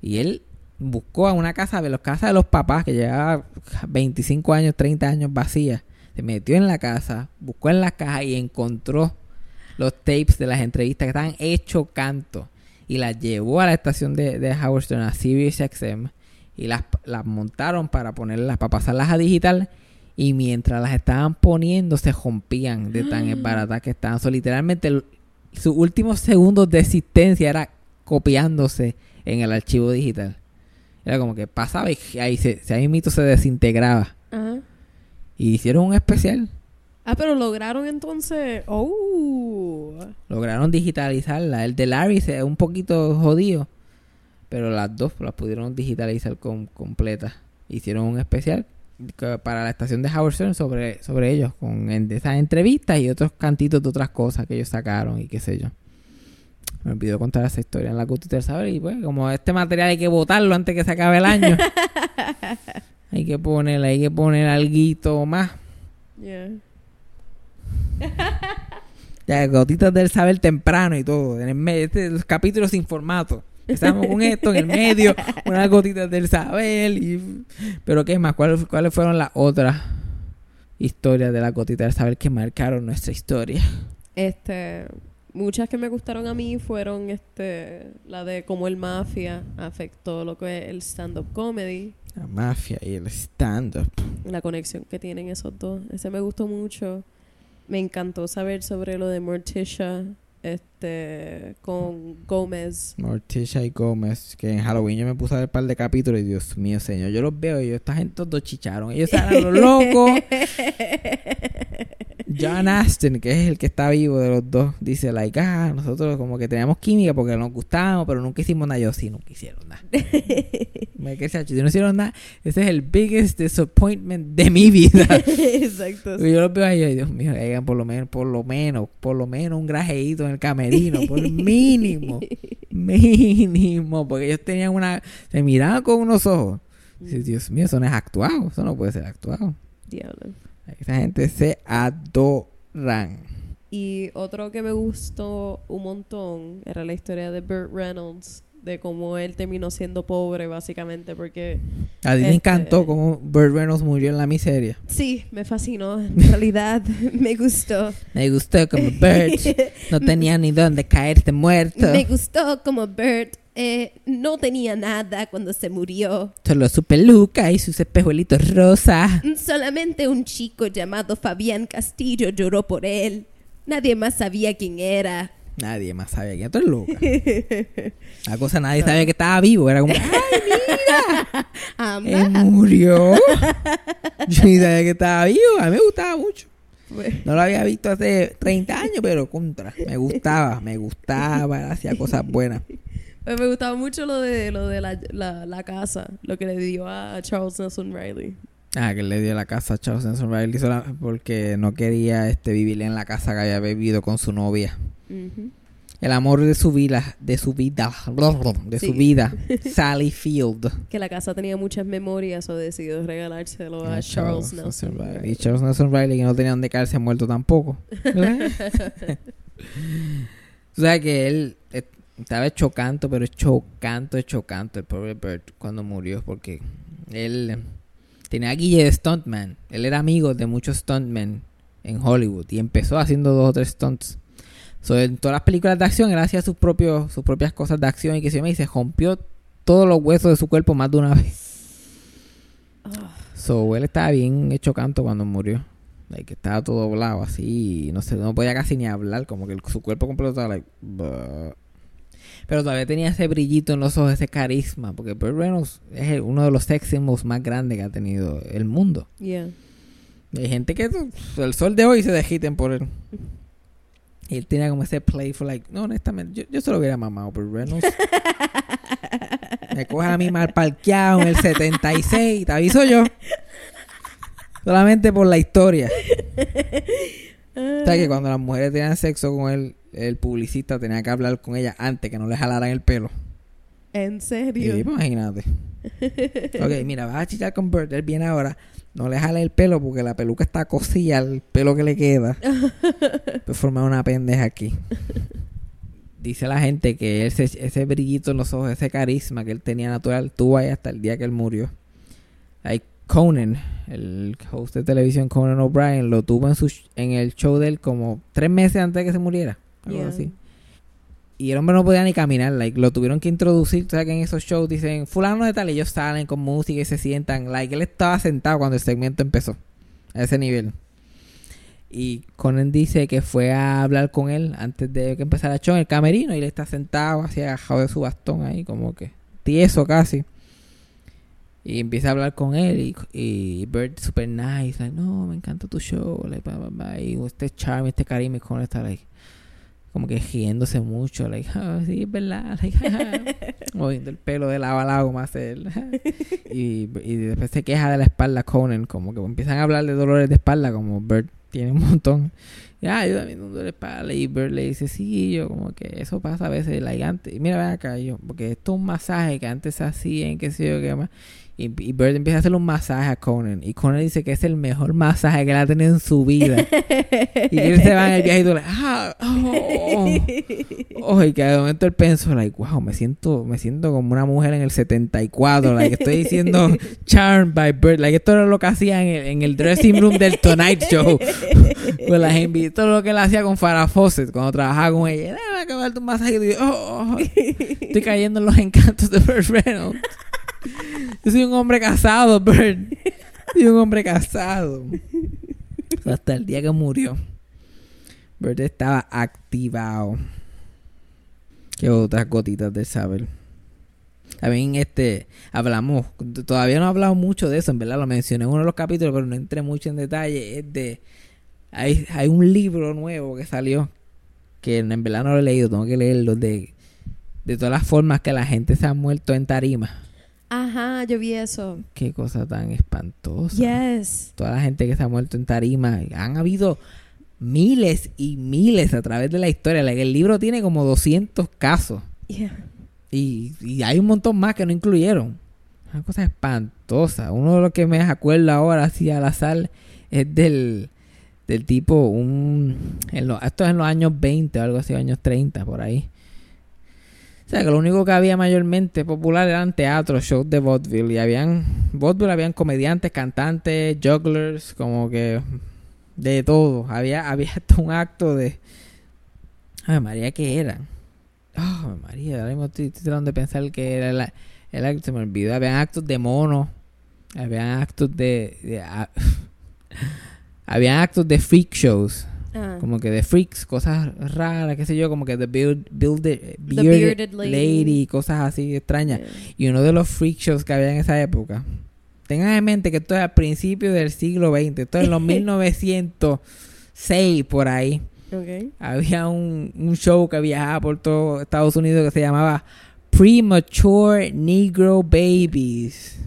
Y él buscó a una casa de los casas de los papás que llevaba 25 años, 30 años vacía. Se metió en la casa, buscó en las cajas y encontró los tapes de las entrevistas que estaban hecho canto y las llevó a la estación de, de Howard Stern a Sirius XM y las, las montaron para ponerlas, para pasarlas a digital y mientras las estaban poniendo se rompían de tan baratas que estaban. So, literalmente sus últimos segundos de existencia era copiándose en el archivo digital. Era como que pasaba y ahí se, se ahí mito se desintegraba. Ajá. Y hicieron un especial. Ah, pero lograron entonces. Oh. Lograron digitalizarla. El de Larry es un poquito jodido. Pero las dos las pudieron digitalizar con, completas. Hicieron un especial para la estación de Howard Stern sobre, sobre ellos. Con esas entrevistas y otros cantitos de otras cosas que ellos sacaron y qué sé yo. Me olvidó contar esa historia en la Cultura saber Y pues, como este material hay que botarlo antes que se acabe el año. hay que poner, hay que poner alguito más. Yeah. Ya, gotitas del saber temprano y todo. En el medio, este, los capítulos sin formato. Empezamos con esto en el medio, unas gotitas del saber. Y... Pero ¿qué más? ¿Cuáles, ¿Cuáles fueron las otras historias de las gotitas del saber que marcaron nuestra historia? Este, muchas que me gustaron a mí fueron este, la de cómo el mafia afectó lo que es el stand-up comedy, La mafia y el stand-up. la conexión que tienen esos dos. Ese me gustó mucho. Me encantó saber sobre lo de Morticia con Gómez. Morticia y Gómez, que en Halloween yo me puse a ver un par de capítulos y Dios mío, señor, yo los veo y yo, esta gente todos dos chicharon. Ellos eran los locos. John Aston, que es el que está vivo de los dos, dice, like, ah, nosotros como que teníamos química porque nos gustábamos, pero nunca hicimos nada. Yo sí, nunca hicieron nada. me quedé no hicieron nada, ese es el biggest disappointment de mi vida. Exacto. Y yo los veo ahí, Dios mío, hagan por lo menos, por lo menos, por lo menos un grajeíto en el por mínimo, mínimo, porque ellos tenían una, se miraban con unos ojos. Sí, Dios mío, eso no es actuado, eso no puede ser actuado. Diablo. Esa gente se adoran. Y otro que me gustó un montón era la historia de Burt Reynolds, de cómo él terminó siendo pobre, básicamente, porque A ti me Este- encantó cómo Burt Reynolds murió en la miseria. sí, me fascinó, en realidad me gustó. Me gustó como Burt no tenía ni dónde caerse muerto. Me gustó como Burt eh, no tenía nada cuando se murió. Solo su peluca y sus espejuelitos rosa. Solamente un chico llamado Fabián Castillo lloró por él. Nadie más sabía quién era. Nadie más sabía que esto es loca. La cosa nadie sabía que estaba vivo. Era como, ¡ay, Ama. él murió! Yo ni sabía que estaba vivo. A mí me gustaba mucho. No lo había visto hace 30 años, pero contra. Me gustaba, me gustaba. Hacía cosas buenas. Pues me gustaba mucho lo de lo de la, la, la casa, lo que le dio a Charles Nelson Riley. Ah, que le dio la casa a Charles Nelson Riley sola- porque no quería este, vivir en la casa que había vivido con su novia. El amor de su vida, de su vida, de su vida, Sally Field. Que la casa tenía muchas memorias o decidió regalárselo a, Charles Nelson Y Riley. Charles Nelson Riley, que no tenía donde caerse muerto tampoco. o sea que él eh, estaba chocante, pero chocante, chocante el pobre Bert cuando murió, porque él tenía guille de stuntman. Él era amigo de muchos stuntmen en Hollywood y empezó haciendo dos o tres stunts. So, en todas las películas de acción, él hacía sus, propios, sus propias cosas de acción y que se y se rompió todos los huesos de su cuerpo más de una vez. So, él estaba bien hecho canto cuando murió. Like, estaba todo doblado así. No sé, no podía casi ni hablar. Como que su cuerpo completo estaba like... Pero todavía tenía ese brillito en los ojos, ese carisma. Porque Burt Reynolds es uno de los sex symbols más grandes que ha tenido el mundo. yeah. Y hay gente que el sol de hoy se dejiten por él. Y él tenía como ese playful, like, no, honestamente, yo, yo se lo hubiera mamado por Reynolds. Me coge a mí mal parqueado en el 76, te aviso yo. Solamente por la historia. O sea que cuando las mujeres tenían sexo con él, el publicista tenía que hablar con ella antes que no le jalaran el pelo. ¿En serio? pues, imagínate. ok, mira, vas a chichar con Bert, él viene ahora. No le jale el pelo porque la peluca está cosida, el pelo que le queda. pues formar una pendeja aquí. Dice la gente que ese, ese brillito en los ojos, ese carisma que él tenía natural, tuvo ahí hasta el día que él murió. Hay Conan, el host de televisión Conan O'Brien, lo tuvo en, su, en el show de él como tres meses antes de que se muriera. Algo Yeah. así. Y el hombre no podía ni caminar, like, lo tuvieron que introducir, o sea que en esos shows dicen, fulano de tal, y ellos salen con música y se sientan, like, él estaba sentado cuando el segmento empezó, a ese nivel. Y Conan dice que fue a hablar con él antes de que empezara el show en el camerino, y él está sentado así agajado de su bastón ahí, como que tieso casi. Y empieza a hablar con él y, y Bert super nice, like, no, me encanta tu show, like, blah, blah, blah. y este charme, este carisma, y Conan está like, como que riéndose mucho, like, ah, sí, es verdad, like, moviendo el pelo de lado a lado como hace él. y, y después se queja de la espalda Conan, como que empiezan a hablar de dolores de espalda, como Bert Tiene un montón. Ya, yo también un duele espalda. Y Bird le dice, sí, yo como que eso pasa a veces. Like, antes, mira, ven acá, yo, porque esto es un masaje que antes se hacía en qué sé yo qué más. Y, y Bird empieza a hacerle un masaje a Conan. Y Conan dice que es el mejor masaje que él ha tenido en su vida. y él se va en el viaje y tú, like, ah, oh, oh. y que de momento él pensó, like, wow, me siento, me siento como una mujer en el 74. Like, estoy diciendo charmed by Bird. Like, esto era lo que hacía en el, en el dressing room del Tonight Show. pues las invitó lo que él hacía con Farah Fawcett cuando trabajaba con ella. Déjame acabar tu masaje. Y yo, oh, oh, estoy cayendo en los encantos de Bird Reynolds. Yo soy un hombre casado, Bird. Soy un hombre casado. Hasta el día que murió. Bird estaba activado. Qué otras gotitas de saber. También este hablamos, todavía no he hablado mucho de eso, en verdad lo mencioné en uno de los capítulos, pero no entré mucho en detalle. Es de hay, hay un libro nuevo que salió que en verdad no lo he leído, tengo que leerlo de de todas las formas que la gente se ha muerto en tarima. Ajá, yo vi eso. Qué cosa tan espantosa. Yes. Toda la gente que se ha muerto en tarima. Han habido miles y miles a través de la historia. El libro tiene como 200 casos. Yeah. Y, y hay un montón más que no incluyeron. Una cosa espantosa. Uno de los que me acuerdo ahora, así al azar, es del, del tipo, un. En lo- esto es en los años 20 o algo así, años 30, por ahí. O sea, que lo único que había mayormente popular eran teatros, shows de vaudeville. Y habían. Vaudeville habían comediantes, cantantes, jugglers, como que. De todo. Había, había hasta un acto de. Ay, María, ¿qué eran? Oh, María, ahora mismo estoy, estoy tratando de pensar que era el, el acto, se me olvidó. Habían actos de mono. Habían actos de. de- ah, habían actos de freak shows. Ah. Como que de freaks, cosas raras, qué sé yo, como que de build, build- bearded, bearded lady. lady. cosas así extrañas. Yeah. Y uno de los freak shows que había en esa época. Tengan en mente que esto es al principio del siglo XX, esto es en los 1906 por ahí. Okay. Había un, un show que viajaba por todo Estados Unidos que se llamaba Premature Negro Babies.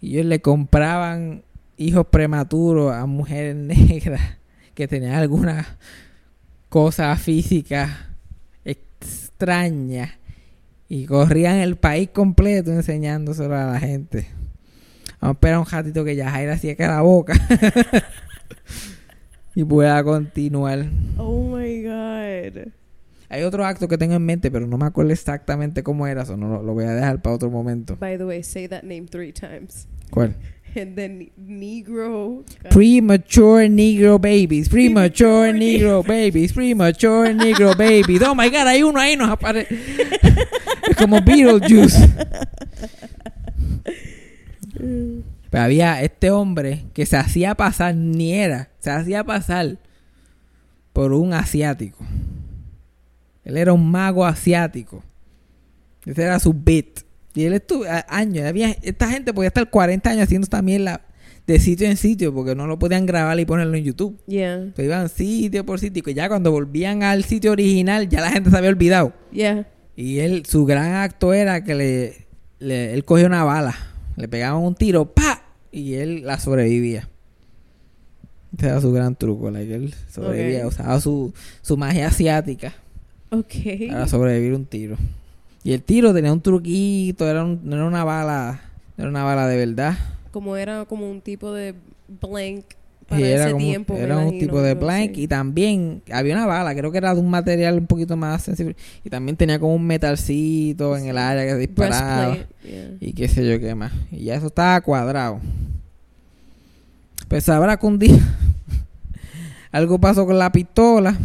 Y ellos le compraban hijos prematuros a mujeres negras que tenían alguna cosa física extraña. Y corrían el país completo enseñándoselo a la gente. Vamos a esperar un ratito que ya Jaira cierre la boca. y pueda continuar. Oh my god. Hay otro acto que tengo en mente, pero no me acuerdo exactamente cómo era, eso no lo, lo voy a dejar para otro momento. By the way, say that name three times. ¿Cuál? And then Negro. Premature Negro Babies, Premature Negro Babies, Premature Negro Babies. Oh my god, hay uno ahí, nos aparece. es como Beetlejuice. Pero había este hombre que se hacía pasar, ni era, se hacía pasar por un asiático. Él era un mago asiático. Ese era su bit. Y él estuvo años. Había, esta gente podía estar 40 años haciendo esta mierda de sitio en sitio porque no lo podían grabar y ponerlo en YouTube. Yeah. Se iban sitio por sitio. Y ya cuando volvían al sitio original, ya la gente se había olvidado. Yeah. Y él, su gran acto era que le, le- él cogía una bala, le pegaban un tiro, ¡pa! Y él la sobrevivía. Ese era su gran truco, like, él sobrevivía, usaba su, su magia asiática para sobrevivir un tiro. Y el tiro tenía un truquito, era un- era una bala, era una bala de verdad. Como era como un tipo de blank para Y era ese como- tiempo. era un imagino, tipo de blank y también había una bala, creo que era de un material un poquito más sensible y también tenía como un metalcito en el área que disparaba. Yeah. y qué sé yo qué más. Y ya eso estaba cuadrado. Pues sabrá que un día algo pasó con la pistola.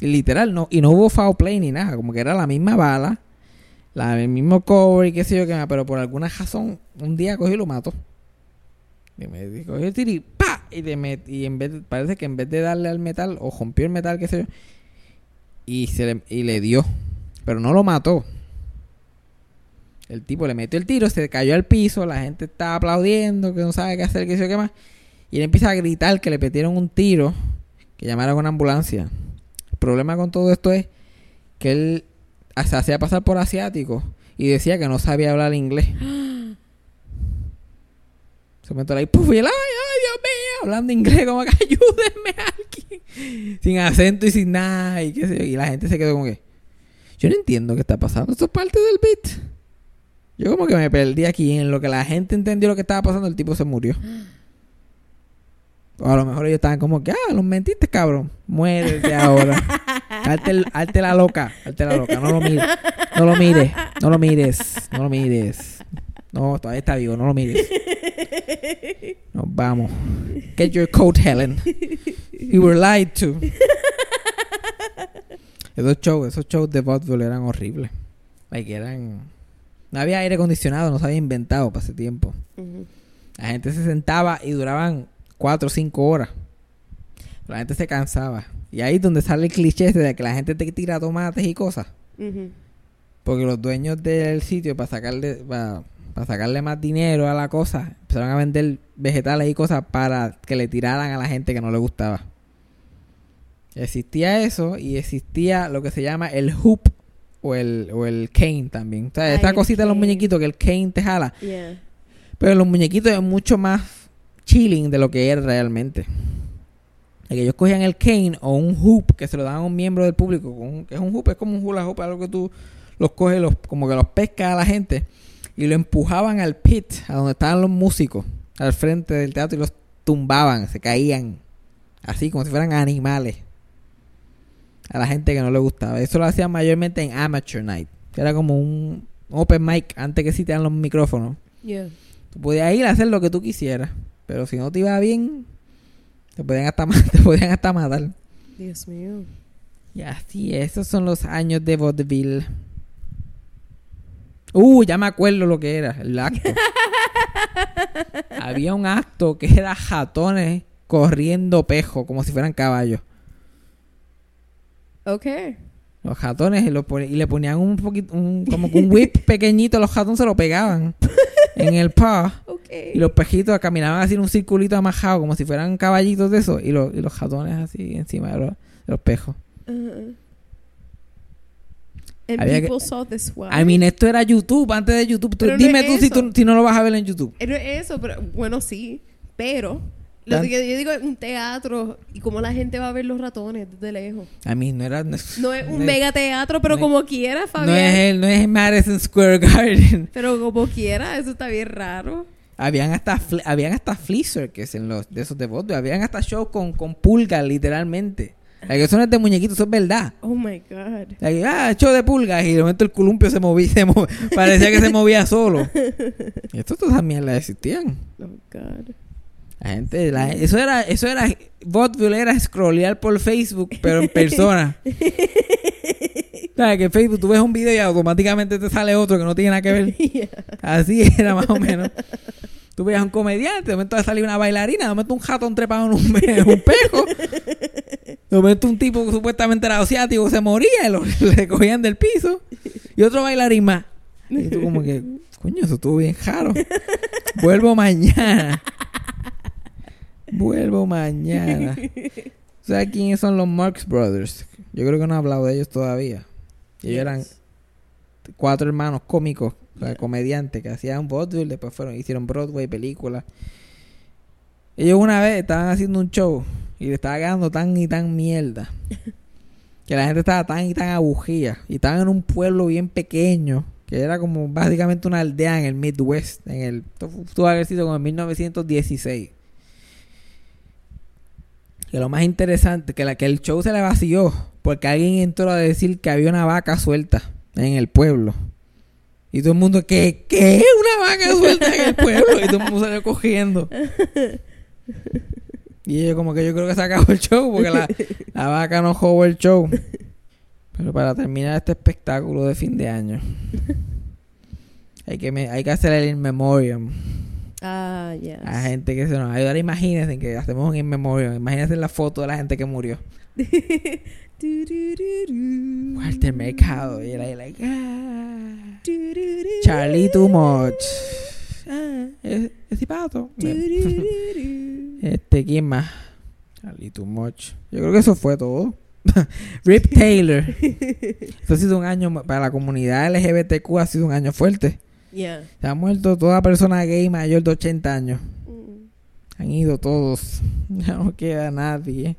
Literal, no, y no hubo foul play ni nada, como que era la misma bala, la, el mismo cover y qué sé yo qué pero por alguna razón un día cogió y lo mató. Y me dijo, cogió el tiro y ¡pa! Y, le met- y en vez parece que en vez de darle al metal, o rompió el metal, qué sé yo, y, se le, y le dio. Pero no lo mató. El tipo le metió el tiro, se cayó al piso, la gente estaba aplaudiendo, que no sabe qué hacer, qué sé yo qué más. Y él empieza a gritar que le metieron un tiro, que llamaron una ambulancia. El problema con todo esto es que él se hacía pasar por asiático y decía que no sabía hablar inglés. Se metió ahí, ¡puf! y él, ¡ay, ay, Dios mío! hablando inglés como que ayúdenme alguien. Sin acento y sin nada. Y, qué sé yo. y la gente se quedó como que... Yo no entiendo qué está pasando. Esto es parte del beat. Yo como que me perdí aquí en lo que la gente entendió lo que estaba pasando. El tipo se murió. O a lo mejor ellos estaban como que, ah, los mentiste, cabrón. Muérete ahora. Hazte la loca. Hazte la loca. No lo mires. No lo mires. No lo mires. No lo mires. No, todavía está vivo. No lo mires. Nos vamos. Get your coat, Helen. You were lied to. Esos shows, esos shows de vaudeville eran horribles. Like, eran... No había aire acondicionado, no se había inventado para ese tiempo. La gente se sentaba y duraban cuatro o cinco horas. La gente se cansaba. Y ahí es donde sale el cliché de que la gente te tira tomates y cosas. Porque los dueños del sitio, para sacarle, para, para sacarle más dinero a la cosa, empezaron a vender vegetales y cosas para que le tiraran a la gente que no le gustaba. Existía eso y existía lo que se llama el hoop o el, o el cane también. O sea, Ay, esta cosita de los muñequitos que el cane te jala. Yeah. Pero los muñequitos es mucho más chilling de lo que era realmente. Que ellos cogían el cane o un hoop que se lo daban a un miembro del público. que es un hoop, es como un hula hoop, algo que tú los coges, los, como que los pescas a la gente y lo empujaban al pit, a donde estaban los músicos, al frente del teatro y los tumbaban, se caían. Así como si fueran animales. A la gente que no le gustaba. Eso lo hacían mayormente en Amateur Night. Que era como un open mic antes que te los micrófonos. Yeah. Tú podías ir a hacer lo que tú quisieras. Pero si no te iba bien, te podían hasta, te podían hasta matar. Dios mío. Y así, esos son los años de vaudeville. Uh, ya me acuerdo lo que era, el acto. Había un acto que era jatones corriendo pejo, como si fueran caballos. Okay. Los jatones y le ponían un poquito, un, como que un whip pequeñito, los jatones se lo pegaban en el. Okay. Y los pejitos caminaban así en un circulito amajado, como si fueran caballitos de eso. Y, los y los jatones así encima de los, de los pejos. And Había que- people saw this one. I mean, esto era YouTube, antes de YouTube. Tú- Pero no dime tú si, tú si no lo vas a ver en YouTube. No es eso, pero bueno, sí. Pero lo que yo digo es un teatro y cómo la gente va a ver los ratones desde lejos. I mean, no era... No es, No es un no mega teatro, pero no es- como quiera, No Fabián. es, el, no es el Madison Square Garden. Pero como quiera, eso está bien raro. habían hasta habían hasta flea circus en los de esos de vaudeville. Habían hasta shows con, con pulgas, literalmente. Like, eso no es de muñequitos, eso es verdad. Oh my God. Like, ah, show de pulgas. Y de momento el columpio se movía, se mo- parecía que se movía solo. Y esto todas esas mierdas existían. Oh God. La gente, la- eso era, eso era, vaudeville era scrollear por Facebook, pero en persona. ¿Sabes? Que en Facebook tú ves un video y automáticamente te sale otro que no tiene nada que ver. Yeah. Así era más o menos. Tú veías un comediante, de momento salía una bailarina, de momento un jato trepado en un, en un pejo. De momento un tipo que supuestamente era asiático se moría y lo le cogían del piso. Y otro bailarín más. Y tú como que, coño, eso estuvo bien jaro. Vuelvo mañana. Vuelvo mañana. ¿Sabes quiénes son los Marx Brothers? Yo creo que no he hablado de ellos todavía. Ellos eran cuatro hermanos cómicos, o sea, comediantes que hacían vaudeville, después fueron hicieron Broadway, películas. Ellos una vez estaban haciendo un show y le estaba quedando tan y tan mierda que la gente estaba tan y tan abujía y estaban en un pueblo bien pequeño que era como básicamente una aldea en el Midwest, en el que haber sido como en 1916. Que lo más interesante, que, la, que el show se le vació porque alguien entró a decir que había una vaca suelta en el pueblo. Y todo el mundo, ¿qué? ¿Qué? ¿Una vaca suelta en el pueblo? Y todo el mundo salió cogiendo. Y ellos como que yo creo que se acabó el show porque la, la vaca no jugó el show. Pero para terminar este espectáculo de fin de año, hay que, hay que hacer el in Ah, yes. a gente que se nos ayudar. Imagínense que hacemos un in memoriam. Imagínense la foto de la gente que murió. Walter Mercado. Y era like, ah. Charlie Too Much. Ah, es, es du. Este, ¿quién más? Charlie Too Much. Yo creo que eso fue todo. Rip Taylor. Esto ha sido un año para la comunidad LGBTQ, ha sido un año fuerte. Yeah. Se ha muerto toda persona gay mayor de 80 años. Mm. Han ido todos. No queda nadie.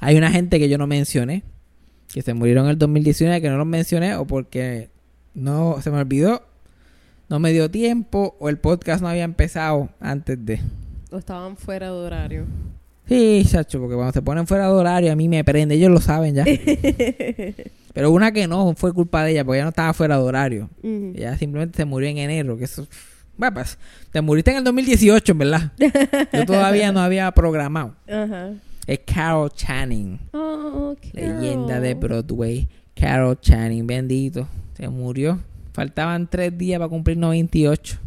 Hay una gente que yo no mencioné. Que se murieron en el 2019 que no los mencioné o porque no se me olvidó. No me dio tiempo o el podcast no había empezado antes de. O estaban fuera de horario. Sí, chacho, porque cuando se ponen fuera de horario a mí me prende. Ellos lo saben ya. Pero una que no fue culpa de ella porque ella no estaba fuera de horario. Ujú. Ella simplemente se murió en enero. Que eso. Bueno, pues, te muriste en el 2018, en verdad. Yo todavía no había programado. Ajá. Es Carol Channing, Oh, leyenda de Broadway. Carol Channing, bendito. Se murió. Faltaban tres días para cumplir 98.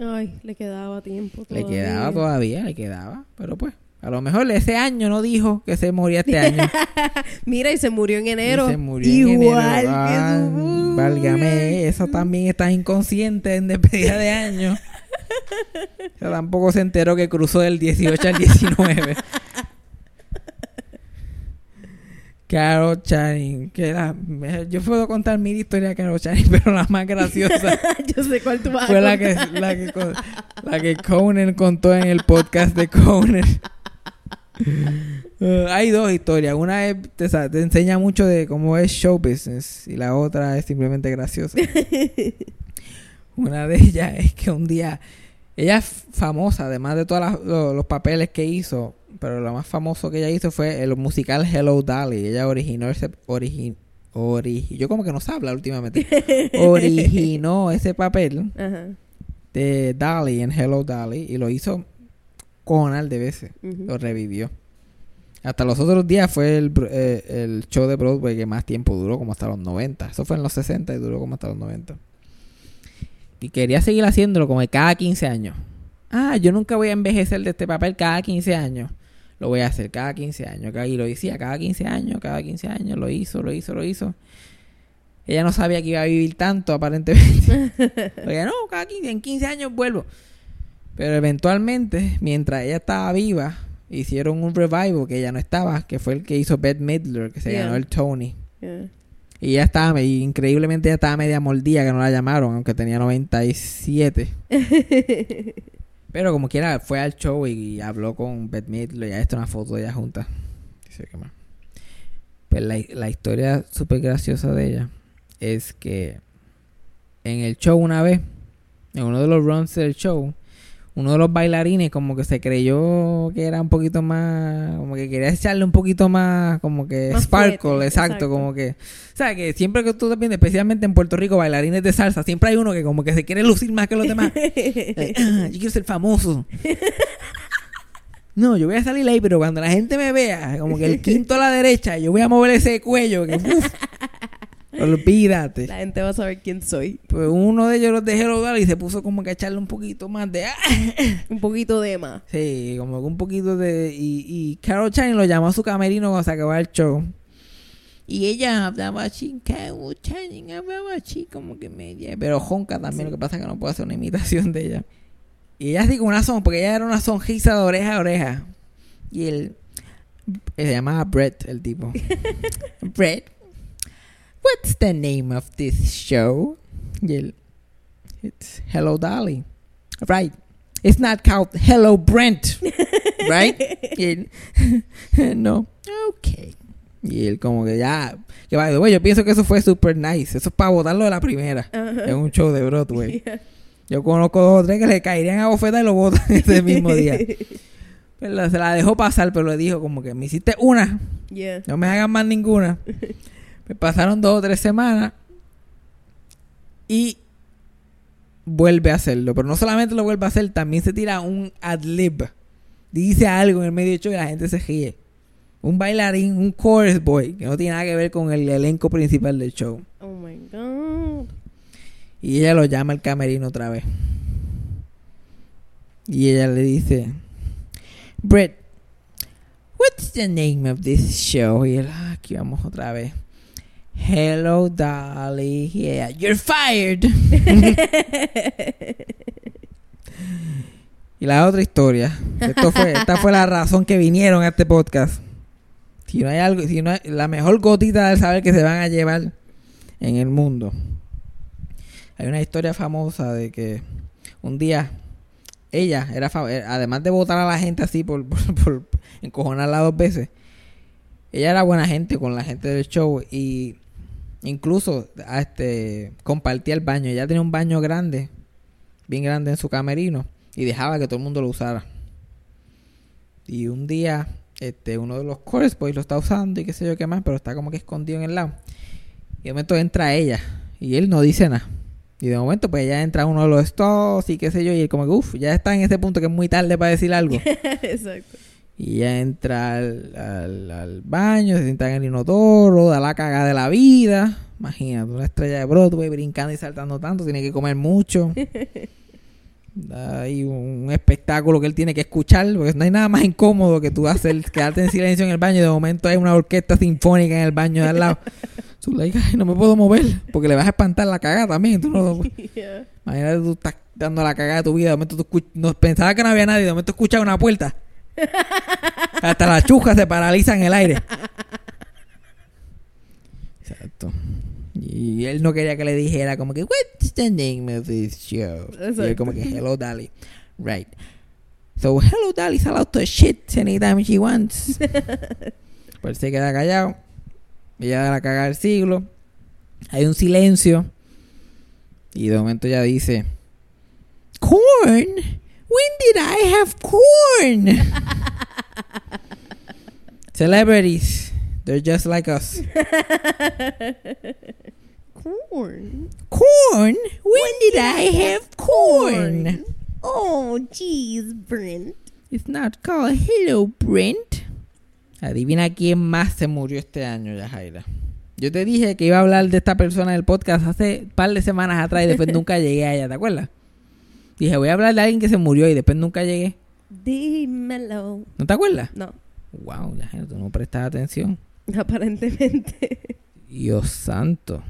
Ay, le quedaba tiempo. Le todavía. quedaba todavía, le quedaba. Pero pues, a lo mejor ese año no dijo que se moría este año. Mira, y se murió en enero. Y se murió en enero. que Ah, su- Válgame, eso también está inconsciente en despedida de año. O sea, tampoco se enteró que cruzó del 18 al 19. Carol Channing, que me- yo puedo contar mi historia de Channing, pero la más graciosa Yo sé cuál tú vas a fue la que, la que, la que Conan contó en el podcast de Conan. Eh, hay dos historias. Una es, te, enseña mucho de cómo es show business y la otra es simplemente graciosa. Una de ellas es que un día, ella es famosa, además de todos los papeles que hizo, pero lo más famoso que ella hizo fue el musical Hello Dolly. Ella originó ese... Origi, yo como que no sé hablar últimamente. Originó ese papel de Dolly en Hello Dolly y lo hizo conal de veces. Lo revivió. Hasta los otros días fue el, eh, el show de Broadway que más tiempo duró, como hasta los 90. Eso fue en los 60 y duró como hasta los 90. Y quería seguir haciéndolo como de cada 15 años. Ah, yo nunca voy a envejecer de este papel cada 15 años. Lo voy a hacer cada 15 años. Y lo decía cada 15 años, cada 15 años. Lo hizo, lo hizo, lo hizo. Ella no sabía que iba a vivir tanto, aparentemente. Porque no, cada 15, en 15 años vuelvo. Pero eventualmente, mientras ella estaba viva, hicieron un revival que ella no estaba, que fue el que hizo Bette Midler, que se Yeah. ganó el Tony. Yeah. Y ella estaba, y increíblemente ella estaba media mordida que no la llamaron, aunque tenía 97. Pero como quiera, fue al show y, y habló con Bette Midler, ya está una foto de ella juntas. Dice que más. Pues la, la historia súper graciosa de ella es que en el show una vez, en uno de los runs del show, uno de los bailarines como que se creyó que era un poquito más, como que quería echarle un poquito más, como que Más sparkle, fuerte, exacto, exacto. como que, o sea, que siempre que tú te vienes, especialmente en Puerto Rico, bailarines de salsa, siempre hay uno que como que se quiere lucir más que los demás. Eh, ah, yo quiero ser famoso. No, yo voy a salir ahí, pero cuando la gente me vea, como que el quinto a la derecha, yo voy a mover ese cuello. Que, uf, olvídate. La gente va a saber quién soy. Pues uno de ellos los dejé rodar y se puso como que a echarle un poquito más de... ah. Un poquito de más. Sí, como que un poquito de... Y, y Carol Channing lo llamó a su camerino cuando se acababa el show. Y ella hablaba así, Carol Channing hablaba así como que media... Pero jonca también, Sí. lo que pasa es que no puedo hacer una imitación de ella. Y ella así con una son, porque ella era una sonrisa de oreja a oreja. Y él... Se llamaba Brett, el tipo. Brett, what's the name of this show? Y él... It's Hello Dolly. Right. It's not called Hello Brent. Right? Y él, no. Okay. Y él como que ya... Que the way, yo pienso que eso fue super nice. Eso es para votarlo de la primera. Ajá. En un show de Broadway. Yeah. Yo conozco dos o tres que le caerían a bofeta y lo votan ese mismo día. Pero se la dejó pasar, pero le dijo como que me hiciste una. Yeah. No me hagan más ninguna. Me pasaron dos o tres semanas. Y vuelve a hacerlo. Pero no solamente lo vuelve a hacer, también se tira un ad-lib. Dice algo en el medio del show y la gente se ríe. Un bailarín, un chorus boy, que no tiene nada que ver con el elenco principal del show. Oh my god. Y ella lo llama al camerino otra vez. Y ella le dice, Brett, what's the name of this show? Y él, ah, aquí vamos otra vez. Hello, Dolly. Yeah, you're fired. y la otra historia. Esta fue la razón que vinieron a este podcast. Si no hay algo, si no hay, la mejor gotita del saber que se van a llevar en el mundo. Hay una historia famosa de que un día ella era, eh, además de votar a la gente así por, por, por encojonarla dos veces, ella era buena gente con la gente del show y incluso este compartía el baño. Ella tenía un baño grande, bien grande en su camerino y dejaba que todo el mundo lo usara. Y un día, este, uno de los chorus boys lo está usando y qué sé yo qué más, pero está como que escondido en el lado. Y de momento entra ella y él no dice nada. Y de momento, pues ya entra uno de los stocks y qué sé yo, y él como que, uff, ya está en ese punto que es muy tarde para decir algo. Exacto. Y ella entra al, al- al baño, se sienta en el inodoro, da la caga de la vida. Imagínate, una estrella de Broadway brincando y saltando tanto, tiene que comer mucho. Ahí un espectáculo que él tiene que escuchar, porque no hay nada más incómodo que tú hacer, quedarte en silencio en el baño y de momento hay una orquesta sinfónica en el baño de al lado. Tú ay, no me puedo mover, porque le vas a espantar la cagada también. Tú no. Imagínate tú estás dando la cagada de tu vida, de momento tú no, pensaba que no había nadie, de momento escuchas una puerta. Hasta la chuja se paraliza en el aire. Exacto. Y él no quería que le dijera como que, what's the name of this show? Y él como que, hello, Dolly. Right. So, hello, Dolly's allowed to shit anytime she wants. pues se queda callado. Ella da la cagada del siglo. Hay un silencio. Y de momento ella dice, Corn? When did I have corn? Celebrities. They're just like us. Corn. Corn? When did I have corn? Oh, jeez, Brent. It's not called Hello Brent. Adivina quién más se murió este año, Yajaira. Yo te dije que iba a hablar de esta persona en el podcast hace un par de semanas atrás y después nunca llegué a ella, ¿te acuerdas? Dije, voy a hablar de alguien que se murió y después nunca llegué. Dímelo. ¿No te acuerdas? No, Wow, Yajaira, tú no prestas atención. aparentemente. Dios santo.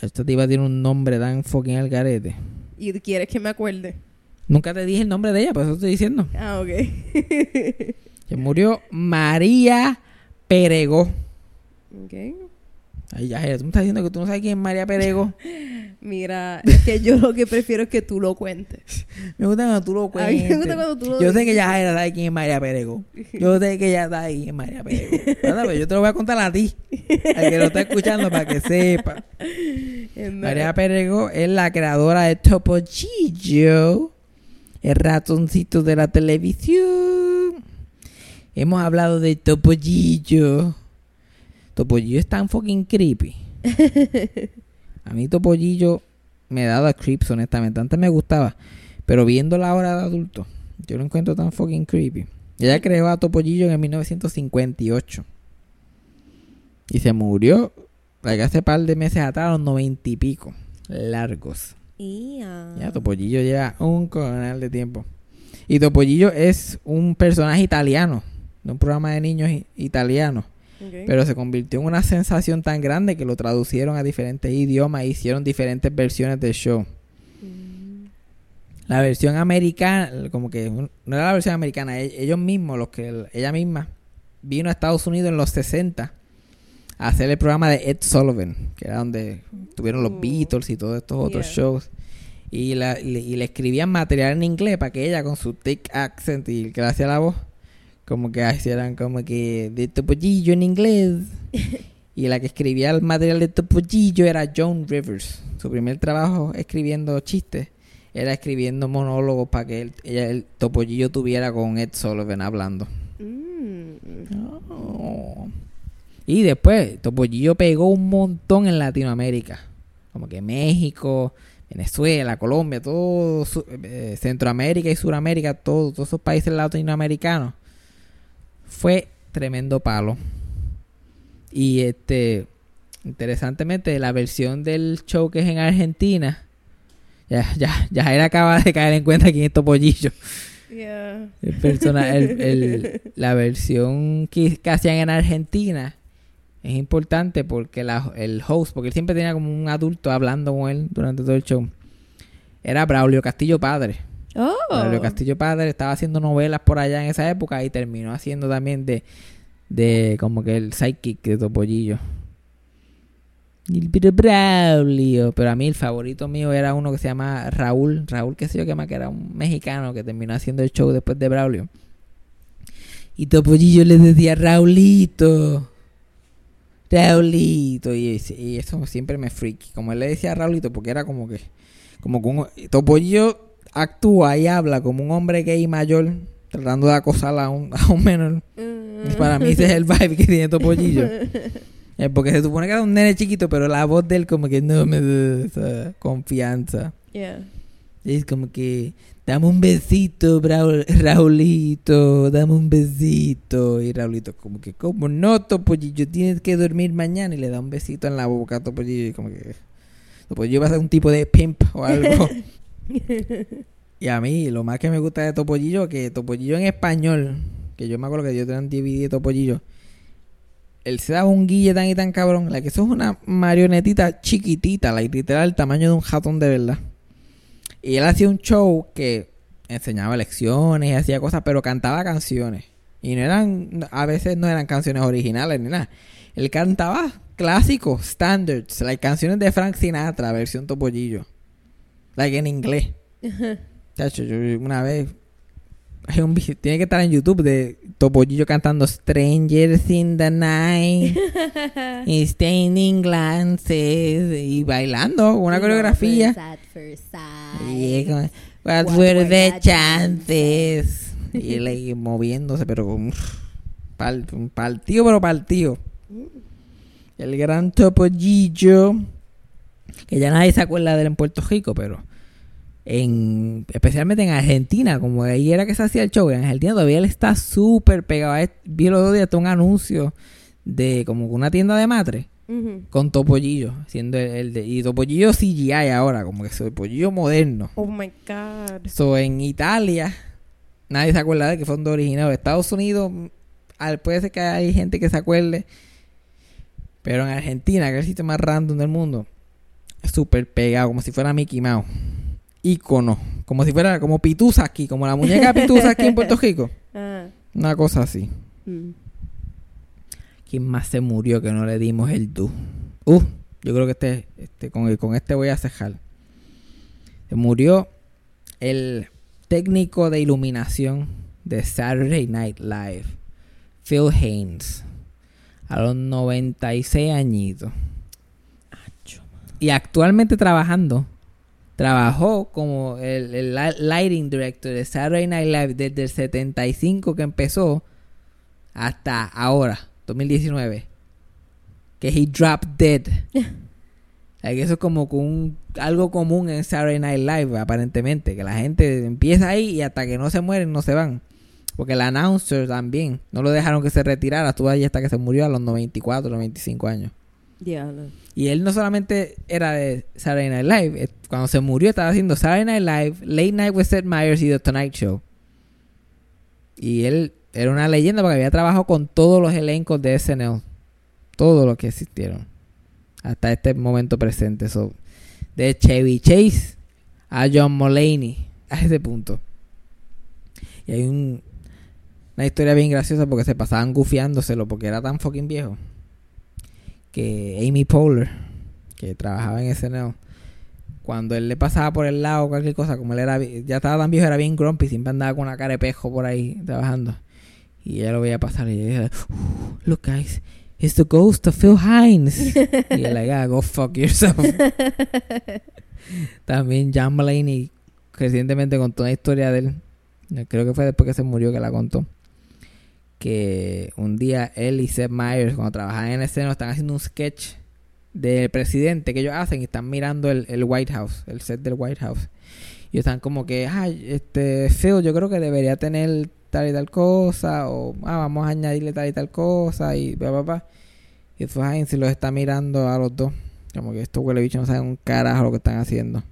Esta tipa tiene un nombre tan fucking al garete. ¿Y quieres que me acuerde? Nunca te dije el nombre de ella, por eso estoy diciendo. Ah, ok. Se murió María Perego. ok. Ay, ya, tú me estás diciendo que tú no sabes quién es María Perego. Mira, es que yo lo que prefiero es que tú lo cuentes. Me gusta cuando tú lo A mí cuentes. me gusta cuando tú lo Yo sé que ya sabe quién es María Perego. Yo sé que ya sabe quién es María Perego. Pues yo te lo voy a contar a ti. Al que lo está escuchando para que sepa. María Perego es la creadora de Topo Gillo, el ratoncito de la televisión. Hemos hablado de Topo Gillo. Topo Gillo es tan fucking creepy. A mí Topollillo me daba creeps, honestamente. Antes me gustaba. Pero viéndola ahora de adulto, yo lo encuentro tan fucking creepy. Ella creó a Topollillo en 1958. Y se murió like, hace par de meses atrás, a los noventa y pico. Largos. Ya, Topollillo lleva un coronel de tiempo. Y Topollillo es un personaje italiano. De un programa de niños italiano. Pero se convirtió en una sensación tan grande que lo traducieron a diferentes idiomas e hicieron diferentes versiones del show. Mm. La versión americana, como que no era la versión americana, e- ellos mismos, los que ella misma vino a Estados Unidos en los 60 a hacer el programa de Ed Sullivan, que era donde tuvieron los Oh. Beatles y todos estos otros Yeah. shows. Y, la, y le, y le escribían material en inglés para que ella con su thick accent y que le hacía la voz, como que hicieran como que de topollillo en inglés. y la que escribía el material de topollillo era Joan Rivers. Su primer trabajo escribiendo chistes era escribiendo monólogos para que ella, el topollillo tuviera con Ed Sullivan hablando. Mm. Oh. Y después, Topollillo pegó un montón en Latinoamérica. Como que México, Venezuela, Colombia, todo eh, Centroamérica y Suramérica, todo- todos esos países latinoamericanos. Fue tremendo palo. Y este, interesantemente, la versión del show que es en Argentina, ya, ya, ya él acaba de caer en cuenta quién es Topollillo. Yeah. El persona, el- el- la versión que, que hacían en Argentina es importante porque la- el host, porque él siempre tenía como un adulto hablando con él durante todo el show, era Braulio Castillo Padre. Oh. Castillo Padre estaba haciendo novelas por allá en esa época y terminó haciendo también de, de como que el sidekick de Topollillo. Braulio. Pero a mí el favorito mío era uno que se llama Raúl. Raúl, qué sé yo, que más que era un mexicano que terminó haciendo el show después de Braulio. Y Topollillo le decía Raulito. Raulito. Y, y eso siempre me freaky. Como él le decía Raulito, porque era como que. Como un, Topollillo actúa y habla como un hombre gay mayor tratando de acosar a un, a un menor. Mm. Para mí ese es el vibe que tiene Topollillo. Eh, porque se supone que era un nene chiquito, pero la voz de él como que no me da esa confianza. Yeah. Es como que, dame un besito, Braul- Raulito, dame un besito. Y Raulito como que, como no, Topollillo, tienes que dormir mañana. Y le da un besito en la boca a Topollillo. Y como que, Topollillo va a ser un tipo de pimp o algo. y a mí, lo más que me gusta de Topollillo, que Topollillo en español, que yo me acuerdo que yo tenía un DVD de Topollillo, él se daba un guille tan y tan cabrón, la que eso es una marionetita chiquitita, la literal el tamaño de un ratón de verdad. Y él hacía un show que enseñaba lecciones y hacía cosas, pero cantaba canciones. Y no eran, a veces no eran canciones originales ni nada. Él cantaba clásicos, standards, like canciones de Frank Sinatra, versión Topollillo. Like en inglés. Chacho, yo una vez hay un tiene que estar en YouTube de Topollillo cantando Strangers in the Night y Staining Glances y bailando una coreografía. First. Y como, What, What were were the the chances? y él ahí moviéndose, pero con pal- un partido, pero partido. El gran Topollillo, que ya nadie se acuerda de él en Puerto Rico, pero en especialmente en Argentina, como ahí era que se hacía el show, en Argentina todavía él está súper pegado. Es- Vi el otro día hasta un anuncio de como una tienda de matre Ujú. con Topollillo, siendo el, el de, y Topollillo CGI ahora, como que Topollillo moderno. Oh my god. So, en Italia, nadie se acuerda de que fue un original. Estados Unidos, al- puede ser que hay gente que se acuerde. Pero en Argentina, que es el sitio más random del mundo, es súper pegado, como si fuera Mickey Mouse. Ícono. Como si fuera como Pitusa aquí, como la muñeca Pitusa aquí en Puerto Rico. Ah. Una cosa así. Mm. ¿Quién más se murió que no le dimos el do? Uh, yo creo que este, este con, con este voy a cejar. Se murió el técnico de iluminación de Saturday Night Live, Phil Haynes, a los 96 añitos. Y actualmente trabajando, trabajó como el, el li- lighting director de Saturday Night Live desde el 75 que empezó hasta ahora, 2019. Que he dropped dead. Like, eso es como un- algo común en Saturday Night Live, aparentemente. Que la gente empieza ahí y hasta que no se mueren, no se van. Porque el announcer también. No lo dejaron que se retirara. Estuvo ahí hasta que se murió a los 94, 95 años. Y él no solamente era de Saturday Night Live. eh, Cuando se murió estaba haciendo Saturday Night Live, Late Night with Seth Meyers y The Tonight Show. Y él era una leyenda porque había trabajado con todos los elencos de SNL. Todos los que existieron. Hasta este momento presente. So, de Chevy Chase a John Mulaney. A ese punto. Y hay un- una historia bien graciosa porque se pasaban gufiándoselo porque era tan fucking viejo que Amy Poehler, que trabajaba en SNL, cuando él le pasaba por el lado cualquier cosa, como él era ya estaba tan viejo, era bien grumpy, siempre andaba con una cara de pejo por ahí trabajando. Y ella lo veía pasar y ella decía, "Uh, look guys, it's the ghost of Phil Hines. y él like, ah, go fuck yourself. También John Mulaney recientemente contó una historia de él. Creo que fue después que se murió que la contó. Que un día él y Seth Meyers, cuando trabajaban en escena, están haciendo un sketch del presidente que ellos hacen y están mirando el, el White House, el set del White House. Y están como que, ay, este, Phil, yo creo que debería tener tal y tal cosa, o ah, vamos a añadirle tal y tal cosa, y bla, bla, bla. Y después Heinz los está mirando a los dos. Como que estos huele bichos no saben un carajo lo que están haciendo.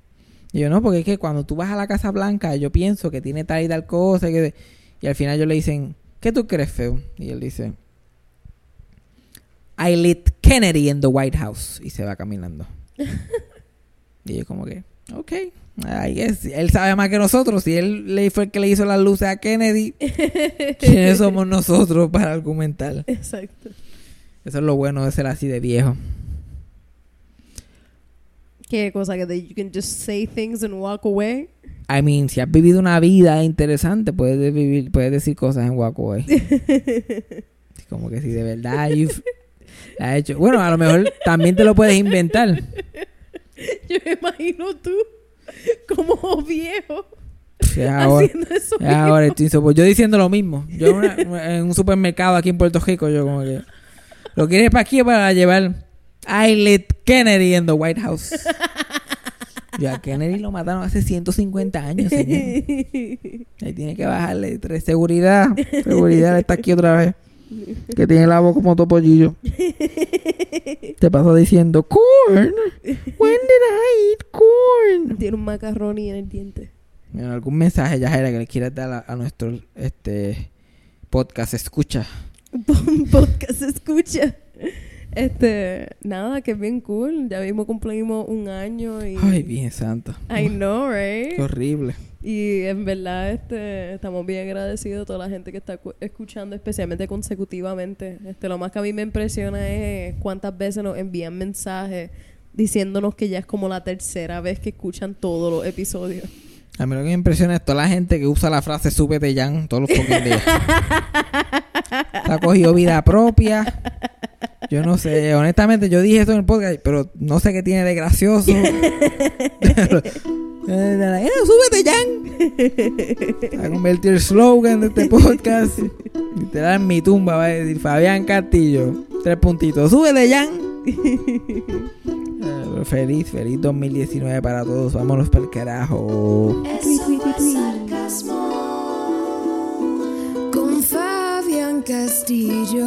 Y yo, no, porque es que cuando tú vas a la Casa Blanca, yo pienso que tiene tal y tal cosa. Y, y al final ellos le dicen, ¿qué tú crees, feo? Y él dice, I lit Kennedy in the White House. Y se va caminando. y yo como que, ok. I guess. Él sabe más que nosotros. Si él le fue el que le hizo las luces a Kennedy, ¿quiénes somos nosotros para argumentar? Exacto. Eso es lo bueno de ser así de viejo. ¿Qué cosa? Que you can just say things and walk away. I mean, si has vivido una vida interesante, puedes vivir, puedes decir cosas en Walkaway. Como que si de verdad you've- la has hecho. Bueno, a lo mejor también te lo puedes inventar. Yo me imagino tú como viejo Es ahora, haciendo eso. es ahora estoy insopor- Yo diciendo lo mismo. Yo en, una- en un supermercado aquí en Puerto Rico, yo como que. ¿Lo quieres para aquí o para llevar? I let Kennedy in the White House. Ya a Kennedy lo mataron hace 150 años, señor. Ahí tiene que bajarle tres seguridad. Seguridad está aquí otra vez. Que tiene la voz como topollillo. Te pasó diciendo corn. When did I eat corn? Tiene un macarroni en el diente. Mira, algún mensaje ya era que le quieras dar a, a nuestro este podcast escucha. Podcast escucha. Este, nada, que es bien cool. Ya mismo cumplimos un año y. Ay, bien santo. I know, right? Qué horrible. Y en verdad, este, estamos bien agradecidos a toda la gente que está cu- escuchando, especialmente consecutivamente. Este, lo más que a mí me impresiona es cuántas veces nos envían mensajes diciéndonos que ya es como la tercera vez que escuchan todos los episodios. A mí lo que me impresiona es toda la gente que usa la frase súbete ya todos los fucking días. Se ha cogido vida propia. Yo no sé, honestamente yo dije esto en el podcast, pero no sé qué tiene de gracioso. Eh, súbete. Va a convertir el slogan de este podcast. Literal en mi tumba va a decir Fabián Castillo. Tres puntitos. Súbete ya. Eh, feliz, feliz 2019 para todos. Vámonos para el carajo. Eso fue sarcasmo con Fabián Castillo.